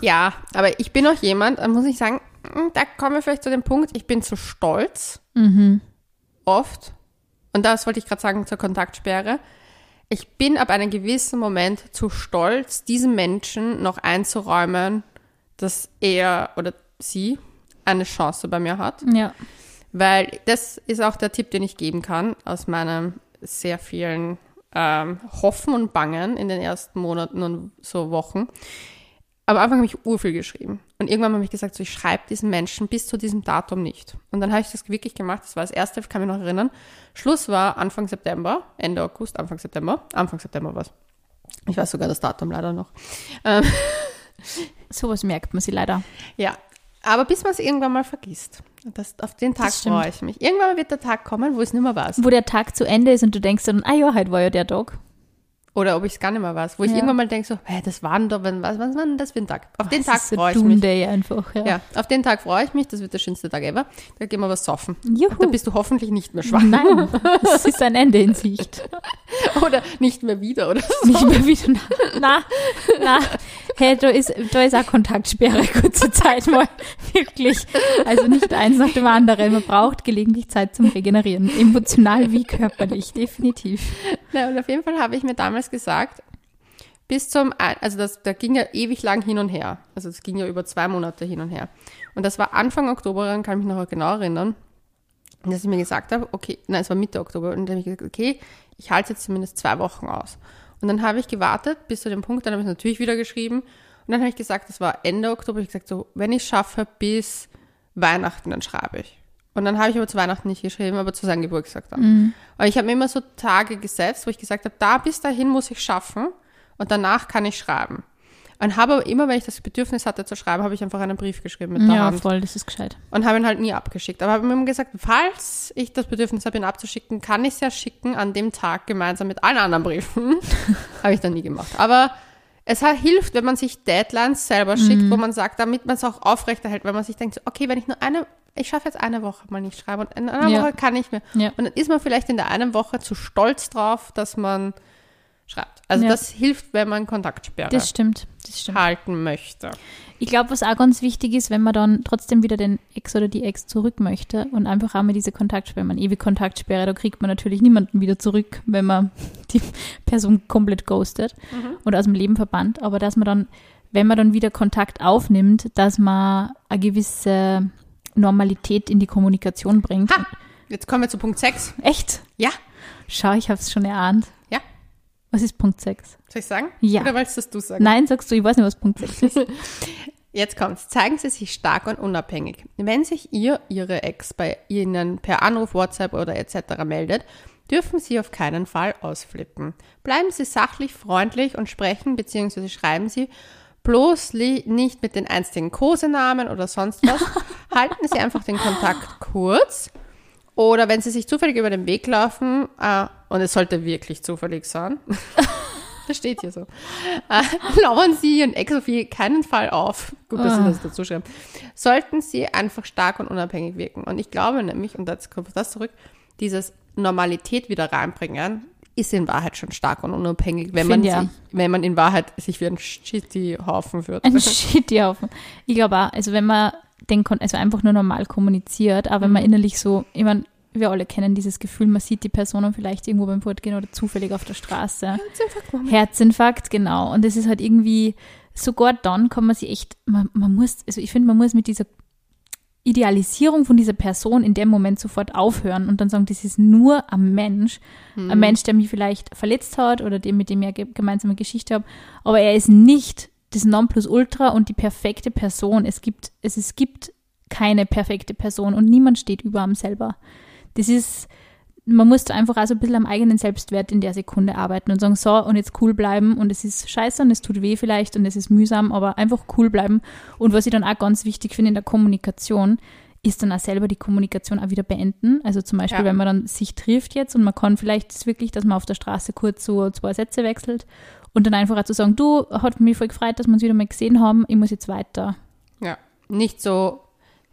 Ja, aber ich bin auch jemand, da muss ich sagen, mm, da kommen wir vielleicht zu dem Punkt, ich bin zu stolz, Mhm. oft, und das wollte ich gerade sagen zur Kontaktsperre, ich bin ab einem gewissen Moment zu stolz, diesem Menschen noch einzuräumen, dass er oder sie eine Chance bei mir hat. Ja. Weil das ist auch der Tipp, den ich geben kann aus meinem sehr vielen ähm, Hoffen und Bangen in den ersten Monaten und so Wochen. Am Anfang habe ich urviel geschrieben. Und irgendwann habe ich gesagt, so, ich schreibe diesen Menschen bis zu diesem Datum nicht. Und dann habe ich das wirklich gemacht. Das war das erste, kann mich noch erinnern. Schluss war Anfang September, Ende August, Anfang September. Anfang September war es. Ich weiß sogar das Datum leider noch. Ähm, Sowas merkt man sie leider. ja, aber bis man es irgendwann mal vergisst. Das, auf den Tag freue ich mich. Irgendwann wird der Tag kommen, wo es nicht mehr weiß. Wo der Tag zu Ende ist und du denkst dann, ah ja, heute war ja der Tag. Oder ob ich es gar nicht mehr weiß. Wo ich Ja. irgendwann mal denke, so, hä, das war doch, was, was war denn das für ein Tag? Auf den Das Tag freue ich mich. Day einfach. Ja. Ja, auf den Tag freue ich mich. Das wird der schönste Tag ever. Da gehen wir was saufen. Juhu. Da bist du hoffentlich nicht mehr schwach. Nein, es ist ein Ende in Sicht. Oder nicht mehr wieder oder so. Nicht mehr wieder. Na, na. Hey, da ist, da ist auch Kontaktsperre, kurze Zeit mal. Wirklich. Also nicht eins nach dem anderen. Man braucht gelegentlich Zeit zum Regenerieren. Emotional wie körperlich, definitiv. Na, und auf jeden Fall habe ich mir damals gesagt, bis zum, also das, da ging ja ewig lang hin und her. Also es ging ja über zwei Monate hin und her. Und das war Anfang Oktober, daran kann ich mich noch genau erinnern, dass ich mir gesagt habe, okay, nein, es war Mitte Oktober, und dann habe ich gesagt, okay, ich halte jetzt zumindest zwei Wochen aus. Und dann habe ich gewartet bis zu dem Punkt, dann habe ich es natürlich wieder geschrieben. Und dann habe ich gesagt, das war Ende Oktober, ich gesagt, so, wenn ich es schaffe bis Weihnachten, dann schreibe ich. Und dann habe ich aber zu Weihnachten nicht geschrieben, aber zu seinem Geburtstag dann. Aber ich habe mir immer so Tage gesetzt, wo ich gesagt habe, da bis dahin muss ich schaffen und danach kann ich schreiben. Und habe aber immer, wenn ich das Bedürfnis hatte zu schreiben, habe ich einfach einen Brief geschrieben mit der Ja, Hand voll, das ist gescheit. und habe ihn halt nie abgeschickt. Aber habe mir immer gesagt, falls ich das Bedürfnis habe, ihn abzuschicken, kann ich es ja schicken an dem Tag gemeinsam mit allen anderen Briefen. habe ich dann nie gemacht. Aber es hilft, wenn man sich Deadlines selber schickt, Mhm. wo man sagt, damit man es auch aufrechterhält, weil man sich denkt, okay, wenn ich nur eine, ich schaffe jetzt eine Woche mal nicht schreiben und in einer Ja. Woche kann ich mehr. Ja. Und dann ist man vielleicht in der einen Woche zu stolz drauf, dass man schreibt. Also Ja. das hilft, wenn man Kontaktsperre Das stimmt, das stimmt. halten möchte. Ich glaube, was auch ganz wichtig ist, wenn man dann trotzdem wieder den Ex oder die Ex zurück möchte und einfach einmal diese Kontaktsperre, man ewig Kontaktsperre, da kriegt man natürlich niemanden wieder zurück, wenn man die Person komplett ghostet oder aus dem Leben verbannt, aber dass man dann, wenn man dann wieder Kontakt aufnimmt, dass man eine gewisse Normalität in die Kommunikation bringt. Ha! Jetzt kommen wir zu Punkt 6. Echt? Ja, Schau, ich habe es schon erahnt. Was ist Punkt 6? soll ich sagen? Ja. Oder wolltest das du sagen? Nein, sagst du, ich weiß nicht, was Punkt 6 ist. Jetzt kommt's. Zeigen Sie sich stark und unabhängig. Wenn sich ihr, Ihre Ex bei Ihnen per Anruf, WhatsApp oder etc. meldet, dürfen Sie auf keinen Fall ausflippen. Bleiben Sie sachlich, freundlich und sprechen bzw. schreiben Sie bloß nicht mit den einstigen Kosenamen oder sonst was. Halten Sie einfach den Kontakt kurz. Oder wenn Sie sich zufällig über den Weg laufen, äh, und es sollte wirklich zufällig sein, das steht hier so, äh, lauern Sie Ihren Ex auf keinen Fall auf. Gut, dass Sie Ah. das dazu schreiben. Sollten Sie einfach stark und unabhängig wirken. Und ich glaube nämlich, und jetzt kommt auf das zurück, dieses Normalität wieder reinbringen, ist in Wahrheit schon stark und unabhängig, wenn man, ja. sich, wenn man in Wahrheit sich wie ein shitty Haufen führt. Ein Shitty-Haufen. Ich glaube auch, also wenn man den, Kon- also einfach nur normal kommuniziert, aber wenn man innerlich so, ich meine, wir alle kennen dieses Gefühl, man sieht die Person vielleicht irgendwo beim Fortgehen oder zufällig auf der Straße. Herzinfarkt, genau. Und das ist halt irgendwie, sogar dann kann man sich echt, man, man muss, also ich finde, man muss mit dieser Idealisierung von dieser Person in dem Moment sofort aufhören und dann sagen, das ist nur ein Mensch, ein Mensch, der mich vielleicht verletzt hat oder dem, mit dem ich eine ge- gemeinsame Geschichte habe, aber er ist nicht das Nonplusultra und die perfekte Person. Es gibt, es, es gibt keine perfekte Person und niemand steht über einem selber. Das ist, man muss da einfach auch so ein bisschen am eigenen Selbstwert in der Sekunde arbeiten und sagen, so, und jetzt cool bleiben und es ist scheiße und es tut weh vielleicht und es ist mühsam, aber einfach cool bleiben. Und was ich dann auch ganz wichtig finde in der Kommunikation, ist dann auch selber die Kommunikation auch wieder beenden. Also zum Beispiel, Ja. wenn man dann sich trifft jetzt und man kann vielleicht das wirklich, dass man auf der Straße kurz so zwei Sätze wechselt und dann einfach auch zu sagen, du, hat mich voll gefreut, dass wir uns wieder mal gesehen haben, ich muss jetzt weiter. Ja, nicht so,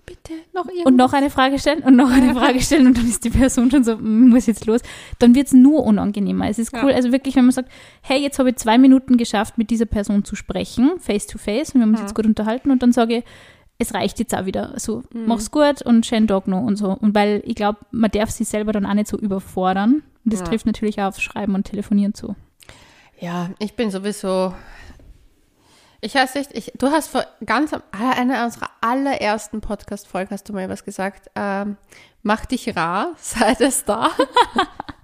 bitte noch irgendwas. Und noch eine Frage stellen und noch eine Frage stellen und dann ist die Person schon so, "Mm, muss jetzt los. Dann wird es nur unangenehmer. Es ist cool, Ja. also wirklich, wenn man sagt, hey, jetzt habe ich zwei Minuten geschafft, mit dieser Person zu sprechen, face to face, und wir haben uns jetzt gut unterhalten und dann sage ich, es reicht jetzt auch wieder. So, mach's gut und schönen Tag noch und so. Und weil ich glaube, man darf sich selber dann auch nicht so überfordern. Und das Ja. trifft natürlich auch aufs Schreiben und Telefonieren zu. Ja, ich bin sowieso. Ich weiß nicht, ich, du hast vor ganz am einer unserer allerersten Podcast-Folgen hast du mal was gesagt. Ähm, mach dich rar, sei das da.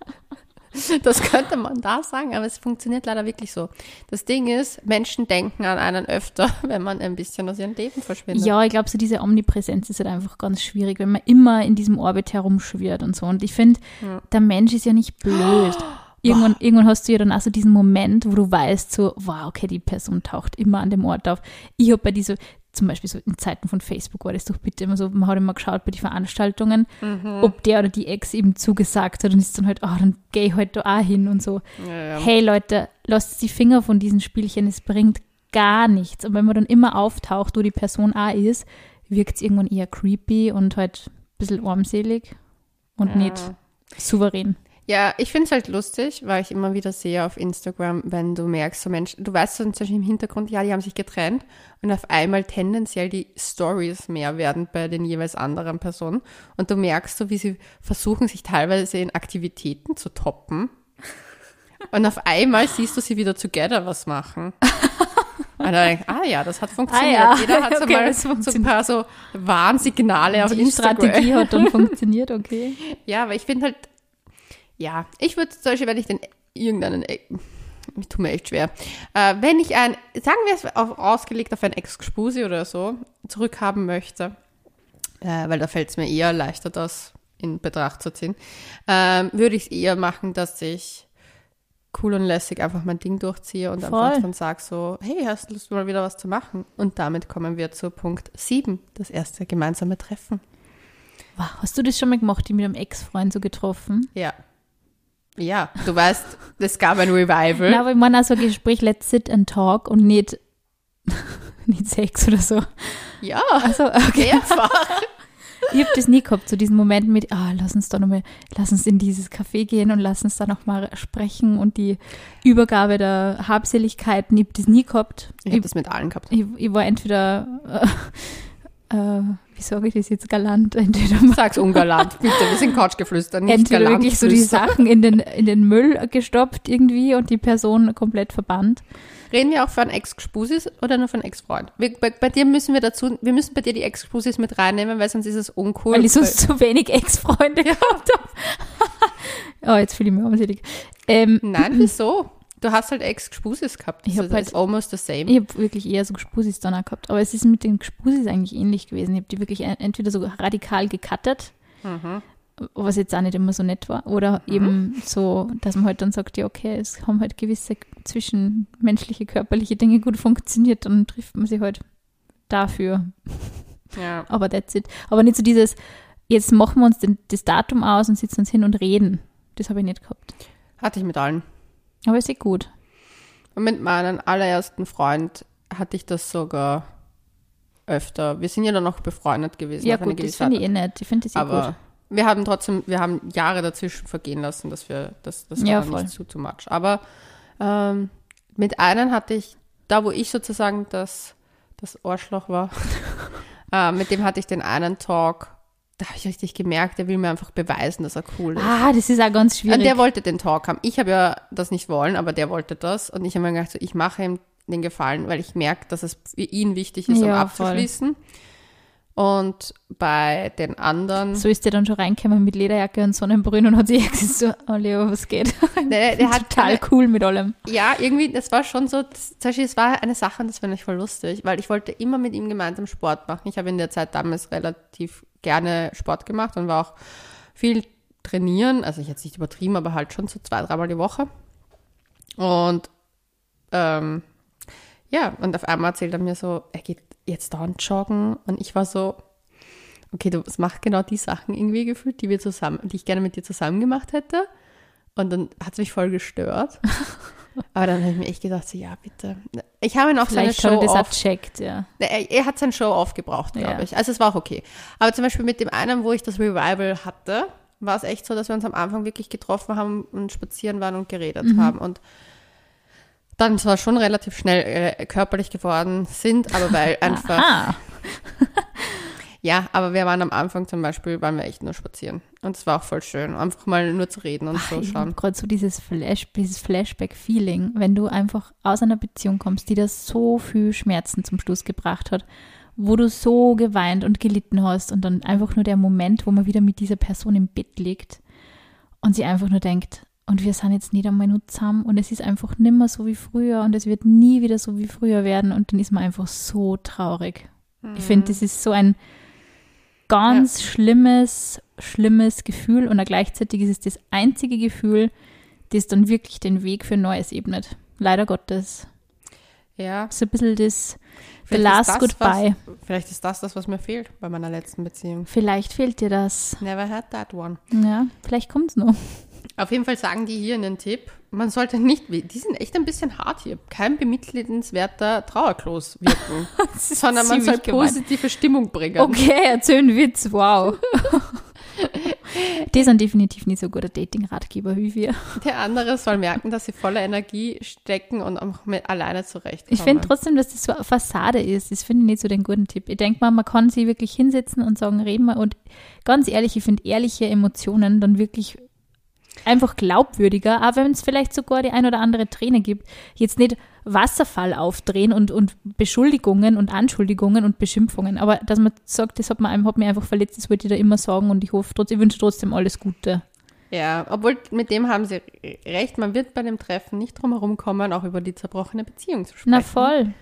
das könnte man da sagen, aber es funktioniert leider wirklich so. Das Ding ist, Menschen denken an einen öfter, wenn man ein bisschen aus ihrem Leben verschwindet. Ja, ich glaube, so diese Omnipräsenz ist halt einfach ganz schwierig, wenn man immer in diesem Orbit herumschwirrt und so. Und ich finde, der Mensch ist ja nicht blöd. Irgendwann, irgendwann hast du ja dann auch so diesen Moment, wo du weißt, so, wow, okay, die Person taucht immer an dem Ort auf. Ich habe bei dieser, zum Beispiel so in Zeiten von Facebook war das doch bitte immer so, man hat immer geschaut bei den Veranstaltungen, ob der oder die Ex eben zugesagt hat und ist dann halt, oh, dann geh ich halt da auch hin und so. Ja, ja. Hey Leute, lasst die Finger von diesen Spielchen, es bringt gar nichts. Und wenn man dann immer auftaucht, wo die Person auch ist, wirkt es irgendwann eher creepy und halt ein bisschen armselig und Ja. nicht souverän. Ja, ich finde es halt lustig, weil ich immer wieder sehe auf Instagram, wenn du merkst, so Menschen, du weißt so Beispiel im Hintergrund, ja, die haben sich getrennt und auf einmal tendenziell die Stories mehr werden bei den jeweils anderen Personen und du merkst so, wie sie versuchen, sich teilweise in Aktivitäten zu toppen und auf einmal siehst du sie wieder together was machen. Und dann denk ich, ah ja, das hat funktioniert. Ah ja, Jeder hat so okay, mal so ein paar so Warnsignale auf Die Instagram. Strategie hat dann funktioniert, okay. Ja, aber ich finde halt, ja, ich würde zum Beispiel, wenn ich den irgendeinen, ich tue mir echt schwer, äh, wenn ich ein, sagen wir es auf, ausgelegt auf ein Ex-Gspusi oder so, zurückhaben möchte, äh, weil da fällt es mir eher leichter, das in Betracht zu ziehen, ähm, würde ich es eher machen, dass ich cool und lässig einfach mein Ding durchziehe und Voll. einfach dann sage so, hey, hast du Lust mal wieder was zu machen? Und damit kommen wir zu Punkt 7, das erste gemeinsame Treffen. Wow, hast du das schon mal gemacht, die mit einem Ex-Freund so getroffen? Ja. Ja, du weißt, es gab ein Revival. Na, aber ich meine also Gespräch, let's sit and talk und nicht, nicht Sex oder so. ja, Also, okay. mehrfach. ich habe das nie gehabt, so diesen Moment mit, ah, lass uns da nochmal, lass uns in dieses Café gehen und lass uns da nochmal sprechen und die Übergabe der Habseligkeiten, ich habe das nie gehabt. Ich habe das mit allen gehabt. Ich, ich war entweder, äh, äh, sage ich das jetzt galant, entweder Sag's ungalant, bitte, wir sind Couchgeflüster, nicht entweder galant wirklich so die. Sachen in den, in den Müll gestopft irgendwie und die Person komplett verbannt. Reden wir auch von Ex-Spusis oder nur von Ex-Freund? Bei, bei dir müssen wir dazu, wir müssen bei dir die Ex-Spusis mit reinnehmen, weil sonst ist es uncool. Weil ich sonst zu wenig Ex-Freunde gehabt habe. oh, jetzt fühle ich mich armselig. Ähm, Nein, wieso? Du hast halt Ex-Spusis gehabt. Ich Das hab ist halt- almost the same. ich habe wirklich eher so Gespusis dann auch gehabt. Aber es ist mit den Gespusis eigentlich ähnlich gewesen. Ich habe die wirklich en- entweder so radikal gecuttet, Mhm. was jetzt auch nicht immer so nett war, oder eben so, dass man halt dann sagt, ja, okay, es haben halt gewisse zwischenmenschliche, körperliche Dinge gut funktioniert, dann trifft man sich halt dafür. Ja. Aber that's it. Aber nicht so dieses, jetzt machen wir uns den, das Datum aus und sitzen uns hin und reden. Das habe ich nicht gehabt. Hatte ich mit allen. Aber ist eh gut. Und mit meinem allerersten Freund hatte ich das sogar öfter. Wir sind ja dann noch befreundet gewesen. Ja gut, das finde ich eh nett. Ich finde das eh Aber gut. wir haben trotzdem, wir haben Jahre dazwischen vergehen lassen, dass wir, das, das war Ja, nicht zu too much. Aber ähm, mit einem hatte ich, da wo ich sozusagen das, das Arschloch war, äh, mit dem hatte ich den einen Talk, da habe ich richtig gemerkt, der will mir einfach beweisen, dass er cool ist. Ah, das ist auch ganz Und schwierig. der wollte den Talk haben. Ich habe ja das nicht wollen, aber der wollte das. Und ich habe mir gedacht, so, ich mache ihm den Gefallen, weil ich merke, dass es für ihn wichtig ist, um Ja, abzuschließen. Und bei den anderen, so ist der dann schon reingekommen mit Lederjacke und Sonnenbrühen und hat sich gesagt, so, oh Leo, was geht? der, der hat Total keine, cool mit allem. ja, irgendwie, das war schon so, das, zum Beispiel, es war eine Sache, und das fand ich voll lustig, weil ich wollte immer mit ihm gemeinsam Sport machen. Ich habe in der Zeit damals relativ gerne Sport gemacht und war auch viel trainieren, also ich jetzt nicht übertrieben, aber halt schon so zwei, dreimal die Woche. Und ähm, ja, und auf einmal erzählt er mir so, er geht jetzt dauernd joggen und ich war so, okay, du machst genau die Sachen irgendwie gefühlt, die wir zusammen, die ich gerne mit dir zusammen gemacht hätte. Und dann hat es mich voll gestört. Aber dann habe ich mir echt gedacht, so, ja, bitte. Ich habe ihn auch seine Vielleicht er Show off checkt, ja. er, er hat sein Show aufgebraucht, glaube Ja. ich. Also es war auch okay. Aber zum Beispiel mit dem einen, wo ich das Revival hatte, war es echt so, dass wir uns am Anfang wirklich getroffen haben und spazieren waren und geredet Mhm. haben. Und dann zwar schon relativ schnell äh, körperlich geworden sind, aber weil einfach, ja, aber wir waren am Anfang zum Beispiel, waren wir echt nur spazieren. Und es war auch voll schön, einfach mal nur zu reden und so ich habe schauen. gerade so dieses, Flash, dieses Flashback-Feeling, wenn du einfach aus einer Beziehung kommst, die dir so viel Schmerzen zum Schluss gebracht hat, wo du so geweint und gelitten hast und dann einfach nur der Moment, wo man wieder mit dieser Person im Bett liegt und sie einfach nur denkt, und wir sind jetzt nicht einmal nur zusammen und es ist einfach nimmer so wie früher und es wird nie wieder so wie früher werden und dann ist man einfach so traurig. Ich finde, das ist so ein ganz schlimmes, schlimmes Gefühl und gleichzeitig ist es das einzige Gefühl, das dann wirklich den Weg für Neues ebnet. Leider Gottes. Ja, So ein bisschen das The Last das, Goodbye. Was, vielleicht ist das das, was mir fehlt bei meiner letzten Beziehung. Vielleicht fehlt dir das. Never had that one. Ja, vielleicht kommt es noch. Auf jeden Fall sagen die hier einen Tipp, man sollte nicht, die sind echt ein bisschen hart hier, kein bemitleidenswerter Trauerklos wirken, sondern man soll gemein. positive Stimmung bringen. Okay, erzähl einen Witz, wow. die sind definitiv nicht so guter Dating-Ratgeber wie wir. Der andere soll merken, dass sie voller Energie stecken und auch mit alleine zurechtkommen. Ich finde trotzdem, dass das so eine Fassade ist. Das finde ich nicht so den guten Tipp. Ich denke mal, man kann sie wirklich hinsetzen und sagen, reden wir. Und ganz ehrlich, ich finde ehrliche Emotionen dann wirklich einfach glaubwürdiger, auch wenn es vielleicht sogar die ein oder andere Träne gibt. Jetzt nicht Wasserfall aufdrehen und, und Beschuldigungen und Anschuldigungen und Beschimpfungen, aber dass man sagt, das hat, man, hat mich einfach verletzt, das wollte ich da immer sagen und ich hoffe, trotz, ich wünsche trotzdem alles Gute. Ja, obwohl mit dem haben sie recht, man wird bei dem Treffen nicht drum herum kommen, auch über die zerbrochene Beziehung zu sprechen. Na voll.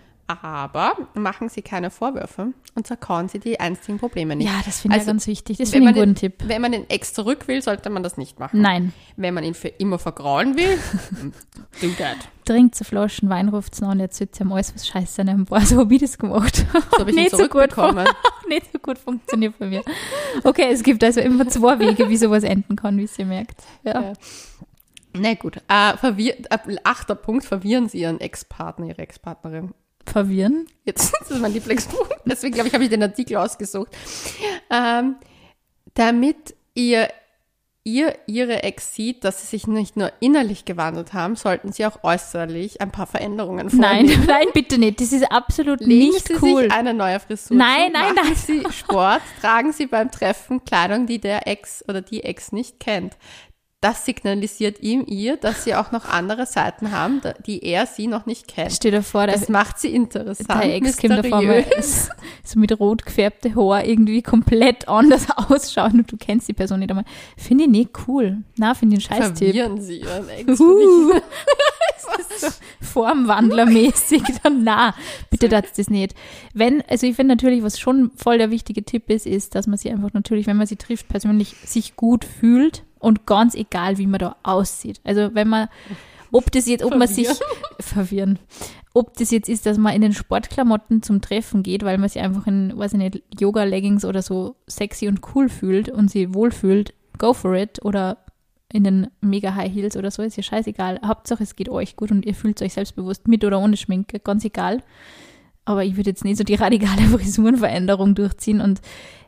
Aber machen sie keine Vorwürfe und zerkauen sie die einstigen Probleme nicht. Ja, das finde ich Also, ganz wichtig. Das finde ich einen den- guten Tipp. Wenn man den Ex zurück will, sollte man das nicht machen. Nein. Wenn man ihn für immer vergraulen will, do that. Trinkt zu Flaschen Wein, ruft noch und erzählt ihm alles, was scheiße an ihm war. So habe ich das gemacht. So habe ich ihn Nicht so gut. Nicht so gut funktioniert bei mir. Okay, es gibt also immer zwei Wege, wie sowas enden kann, wie ihr merkt. Ja. Ja. Na gut, äh, verwir äh, achter Punkt, verwirren Sie Ihren Ex-Partner, Ihre Ex-Partnerin. Verwirren. Jetzt, das ist mein Lieblingspunkt, deswegen glaube ich, habe ich den Artikel ausgesucht. Ähm, Damit ihr ihr ihre Ex sieht, dass sie sich nicht nur innerlich gewandelt haben, sollten sie auch äußerlich ein paar Veränderungen Nein, vornehmen. nein, bitte nicht. Das ist absolut Legen nicht Sie cool. sich eine neue Frisur Nein, nein, machen nein. Sie Sport, tragen Sie beim Treffen Kleidung, die der Ex oder die Ex nicht kennt. Das signalisiert ihm, ihr, dass sie auch noch andere Seiten haben, die er sie noch nicht kennt. Stell dir vor, der, Das macht sie interessant, der Ex kommt davor so mit rot gefärbte Haar irgendwie komplett anders ausschauen und du kennst die Person nicht einmal. Finde ich nicht cool. Na, finde ich einen Scheißtipp. Verwirren sie ihren Ex. Uh. Formwandlermäßig, dann na, bitte das das nicht. Wenn, also ich finde natürlich, was schon voll der wichtige Tipp ist, ist, dass man sich einfach natürlich, wenn man sie trifft, persönlich sich gut fühlt und ganz egal, wie man da aussieht. Also wenn man, ob das jetzt, ob man sich verwirren, ob das jetzt ist, dass man in den Sportklamotten zum Treffen geht, weil man sich einfach in, weiß ich nicht, Yoga-Leggings oder so sexy und cool fühlt und sie wohlfühlt, go for it. Oder in den mega High Heels oder so, ist ja scheißegal. Hauptsache, es geht euch gut und ihr fühlt euch selbstbewusst mit oder ohne Schminke, ganz egal. Aber ich würde jetzt nicht so die radikale Frisurenveränderung durchziehen und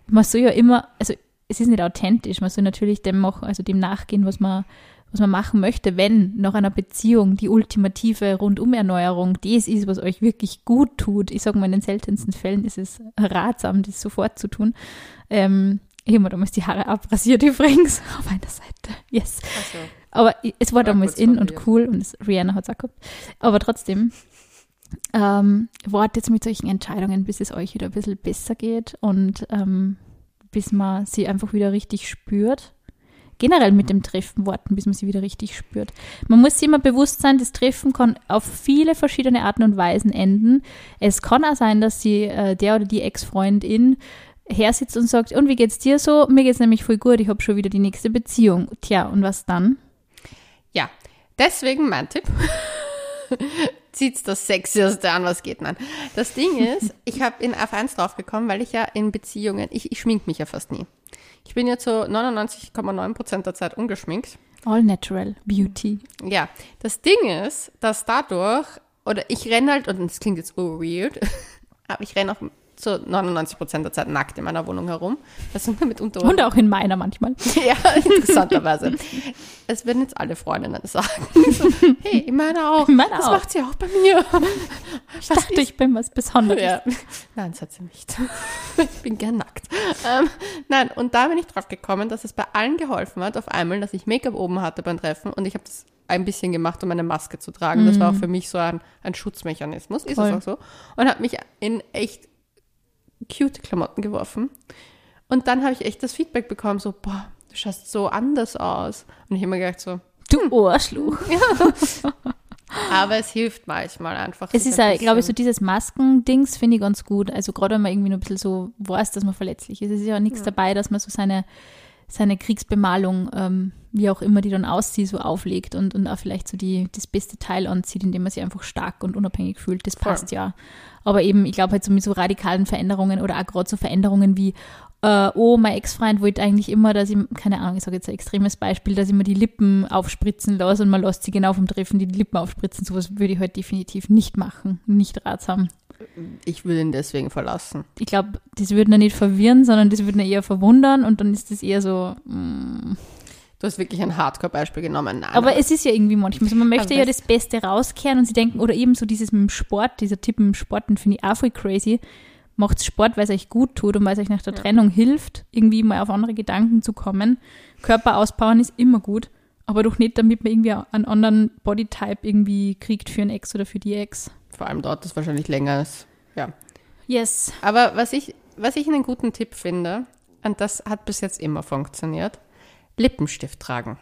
man soll ja immer, also es ist nicht authentisch, man soll natürlich dem machen, also dem nachgehen, was man, was man machen möchte, wenn nach einer Beziehung die ultimative Rundumerneuerung das ist, was euch wirklich gut tut. Ich sage mal, in den seltensten Fällen ist es ratsam, das sofort zu tun. Ähm, ich habe mir damals die Haare abrasiert übrigens auf einer Seite. Yes. Also, Aber es war damals in und cool und es, Rihanna hat es auch gehabt. Aber trotzdem, ähm, wartet mit solchen Entscheidungen, bis es euch wieder ein bisschen besser geht und ähm, bis man sie einfach wieder richtig spürt. Generell mit dem Treffen warten, bis man sie wieder richtig spürt. Man muss sich immer bewusst sein, das Treffen kann auf viele verschiedene Arten und Weisen enden. Es kann auch sein, dass sie äh, der oder die Ex-Freundin hersitzt und sagt, und wie geht's dir so? Mir geht's nämlich voll gut, ich habe schon wieder die nächste Beziehung. Tja, und was dann? ja, deswegen mein Tipp. Zieht's das Sexieste an, was geht. Nein. Das Ding ist, ich habe in F1 draufgekommen, weil ich ja in Beziehungen, ich, ich schmink mich ja fast nie. Ich bin ja zu 99,9% der Zeit ungeschminkt. All natural beauty. Ja, das Ding ist, dass dadurch, oder ich renne halt, und das klingt jetzt so weird, aber ich renne auch zu 99% der Zeit nackt in meiner Wohnung herum. Also nur mit Unterhosen. Und auch in meiner manchmal. Ja, interessanterweise. Es werden jetzt alle Freundinnen sagen. So, hey, in meiner auch. In meiner das auch. macht sie auch bei mir. Ich dachte, ich bin was Besonderes. Ja. Nein, das hat sie nicht. Ich bin gern nackt. Ähm, nein, und da bin ich drauf gekommen, dass es bei allen geholfen hat, auf einmal, dass ich Make-up oben hatte beim Treffen und ich habe das ein bisschen gemacht, um eine Maske zu tragen. Das war auch für mich so ein, ein Schutzmechanismus, ist Voll. es auch so. Und habe mich in echt cute Klamotten geworfen. Und dann habe ich echt das Feedback bekommen, so, boah, du schaust so anders aus. Und ich habe mir gedacht so, Du Arschloch. aber es hilft manchmal einfach. Es ist, ja, glaube ich, so dieses Masken-Dings finde ich ganz gut. Also gerade wenn man irgendwie nur ein bisschen so weiß, dass man verletzlich ist. Es ist ja nichts dabei, dass man so seine, seine Kriegsbemalung, ähm, wie auch immer die dann aussieht, so auflegt und, und auch vielleicht so die, das beste Teil anzieht, indem man sich einfach stark und unabhängig fühlt. Das Voll. passt ja. Aber eben, ich glaube halt so mit so radikalen Veränderungen oder auch gerade so Veränderungen wie äh, oh, mein Ex-Freund wollte eigentlich immer, dass ich, keine Ahnung, ich sage jetzt ein extremes Beispiel, dass ich mir die Lippen aufspritzen lasse und man lässt sie genau vom Treffen die Lippen aufspritzen. Sowas würde ich halt definitiv nicht machen. Nicht ratsam. Ich will ihn deswegen verlassen. Ich glaube, das würde ihn nicht verwirren, sondern das würde ihn eher verwundern und dann ist das eher so. mm. Du hast wirklich ein Hardcore-Beispiel genommen. Nein, Aber es ist ja irgendwie manchmal so, man möchte Aber ja das- Beste rauskehren und sie denken, oder eben so dieses mit dem Sport, dieser Tipp mit dem Sport, den finde ich auch voll crazy. Macht Sport, weil es euch gut tut und weil es euch nach der Trennung hilft, irgendwie mal auf andere Gedanken zu kommen. Körper ausbauen ist immer gut, aber doch nicht, damit man irgendwie einen anderen Bodytype irgendwie kriegt für einen Ex oder für die Ex. vor allem dauert das wahrscheinlich länger. Ja. Yes. Aber was ich, was ich einen guten Tipp finde, und das hat bis jetzt immer funktioniert, Lippenstift tragen.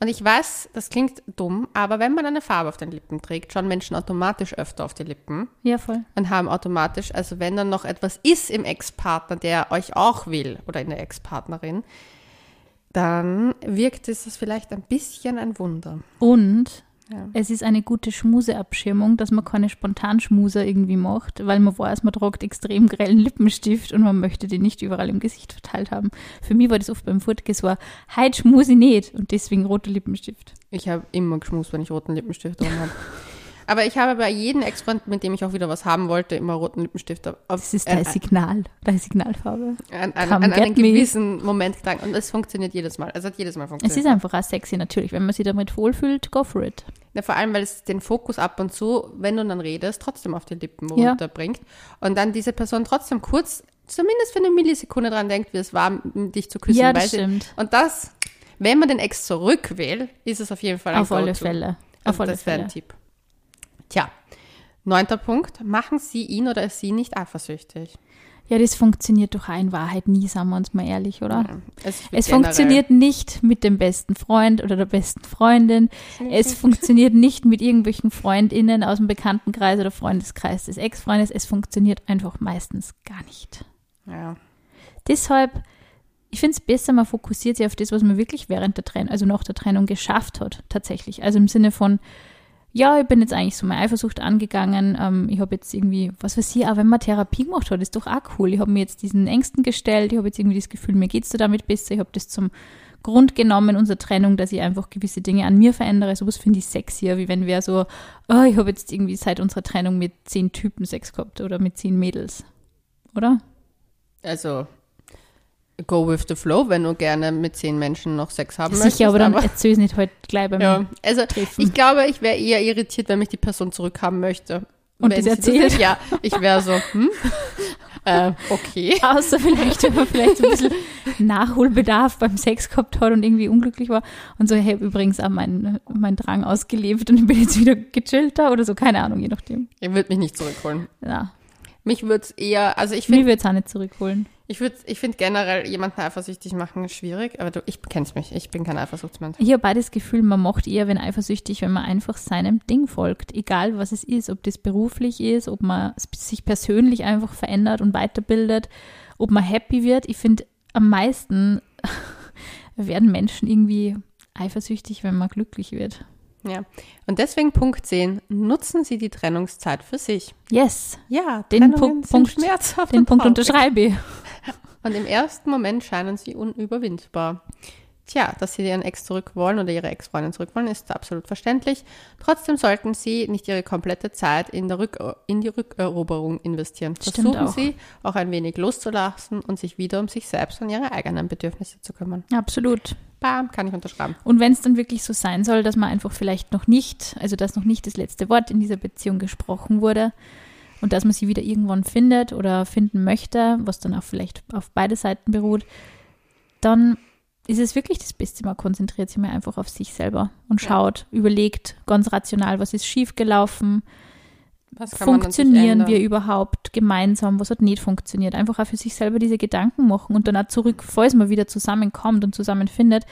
Und ich weiß, das klingt dumm, aber wenn man eine Farbe auf den Lippen trägt, schauen Menschen automatisch öfter auf die Lippen Ja, voll. und haben automatisch, also wenn dann noch etwas ist im Ex-Partner, der euch auch will oder in der Ex-Partnerin, dann wirkt es vielleicht ein bisschen ein Wunder. Und Ja. es ist eine gute Schmuseabschirmung, dass man keine Spontanschmuser irgendwie macht, weil man weiß, man tragt extrem grellen Lippenstift und man möchte den nicht überall im Gesicht verteilt haben. Für mich war das oft beim Furtke so, heute schmuse ich nicht und deswegen roter Lippenstift. Ich habe immer geschmust, wenn ich roten Lippenstift drum habe. Aber ich habe bei jedem Ex-Freund, mit dem ich auch wieder was haben wollte, immer roten Lippenstift auf, Das ist dein Signal, deine Signalfarbe. an, an, an einen me. gewissen Moment gedacht. Und es funktioniert jedes Mal. Es hat jedes Mal Es funktioniert. ist einfach auch sexy natürlich, wenn man sich damit wohlfühlt, go for it. Ja, vor allem, weil es den Fokus ab und zu, wenn du dann redest, trotzdem auf die Lippen Ja. runterbringt. Und dann diese Person trotzdem kurz, zumindest für eine Millisekunde dran denkt, wie es war, dich zu küssen. Ja, das sie- stimmt. Und das, wenn man den Ex zurück will, ist es auf jeden Fall ein Auf alle. Fälle. Auf alle das wäre Fälle. ein Tipp. Tja, neunter Punkt. Machen Sie ihn oder sie nicht eifersüchtig. Ja, das funktioniert doch auch in Wahrheit nie, sagen wir uns mal ehrlich, oder? Es, Es funktioniert nicht mit dem besten Freund oder der besten Freundin. Es funktioniert nicht mit irgendwelchen FreundInnen aus dem Bekanntenkreis oder Freundeskreis des Ex-Freundes. Es funktioniert einfach meistens gar nicht. Ja. Deshalb, ich finde es besser, man fokussiert sich auf das, was man wirklich während der Trennung, also nach der Trennung geschafft hat, tatsächlich. Also im Sinne von, ja, ich bin jetzt eigentlich so meine Eifersucht angegangen. Ähm, ich habe jetzt irgendwie, was weiß ich, auch wenn man Therapie gemacht hat, ist doch auch cool. Ich habe mir jetzt diesen Ängsten gestellt. Ich habe jetzt irgendwie das Gefühl, mir geht's da damit besser. Ich habe das zum Grund genommen, unserer Trennung, dass ich einfach gewisse Dinge an mir verändere. Sowas finde ich sexier, wie wenn wer so, oh, ich habe jetzt irgendwie seit unserer Trennung mit zehn Typen Sex gehabt oder mit zehn Mädels. Oder? Also, go with the flow, wenn du gerne mit zehn Menschen noch Sex haben möchtest. Sicher, aber dann erzähl es nicht heute gleich beim ja, also Treffen. ich glaube, ich wäre eher irritiert, wenn mich die Person zurückhaben möchte. Und Wenn das erzählt? ja, ich wäre so, hm? äh, okay. Außer vielleicht, wenn man vielleicht ein bisschen Nachholbedarf beim Sex gehabt hat und irgendwie unglücklich war. Und so, hey, übrigens auch mein, mein Drang ausgelebt und ich bin jetzt wieder gechillter oder so, keine Ahnung, je nachdem. Ich würde mich nicht zurückholen. Ja, Mich würde es eher, also ich mich finde, würde es auch nicht zurückholen. Ich ich finde generell jemanden eifersüchtig machen schwierig, aber du, ich kennst mich, ich bin kein Eifersuchtsmensch. Ich habe beides Gefühl, man macht eher, wenn eifersüchtig, wenn man einfach seinem Ding folgt. Egal, was es ist, ob das beruflich ist, ob man sich persönlich einfach verändert und weiterbildet, ob man happy wird. Ich finde, am meisten werden Menschen irgendwie eifersüchtig, wenn man glücklich wird. Ja. Und deswegen Punkt 10, nutzen Sie die Trennungszeit für sich. Yes, Ja, Den Trennungen Punkt- schmerzhaft den und Punkt unterschreibe ich. Und im ersten Moment scheinen sie unüberwindbar. Tja, dass sie ihren Ex zurück wollen oder ihre Ex-Freundin zurück wollen, ist absolut verständlich. Trotzdem sollten sie nicht ihre komplette Zeit in, der Rück in die Rückeroberung investieren. Versuchen auch. sie auch ein wenig loszulassen und sich wieder um sich selbst und ihre eigenen Bedürfnisse zu kümmern. Absolut. Bam, kann ich unterschreiben. Und wenn es dann wirklich so sein soll, dass man einfach vielleicht noch nicht, also dass noch nicht das letzte Wort in dieser Beziehung gesprochen wurde und dass man sie wieder irgendwann findet oder finden möchte, was dann auch vielleicht auf beide Seiten beruht, dann ist es wirklich das Beste. Man konzentriert sich mal einfach auf sich selber und Ja. schaut, überlegt ganz rational, was ist schiefgelaufen, Was kann man an sich funktionieren wir überhaupt gemeinsam, was hat nicht funktioniert. Einfach auch für sich selber diese Gedanken machen und dann auch zurück, falls man wieder zusammenkommt und zusammenfindet,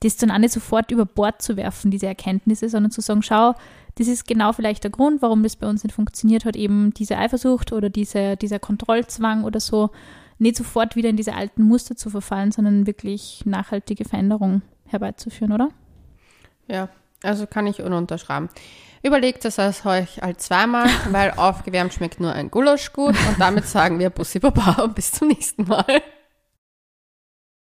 das dann auch nicht sofort über Bord zu werfen, diese Erkenntnisse, sondern zu sagen, schau, das ist genau vielleicht der Grund, warum das bei uns nicht funktioniert hat, eben diese Eifersucht oder diese, dieser Kontrollzwang oder so, nicht sofort wieder in diese alten Muster zu verfallen, sondern wirklich nachhaltige Veränderung herbeizuführen, oder? Ja, also kann ich ununterschreiben. Überlegt es euch halt zweimal, weil aufgewärmt schmeckt nur ein Gulasch gut. Und damit sagen wir Bussi Baba und bis zum nächsten Mal.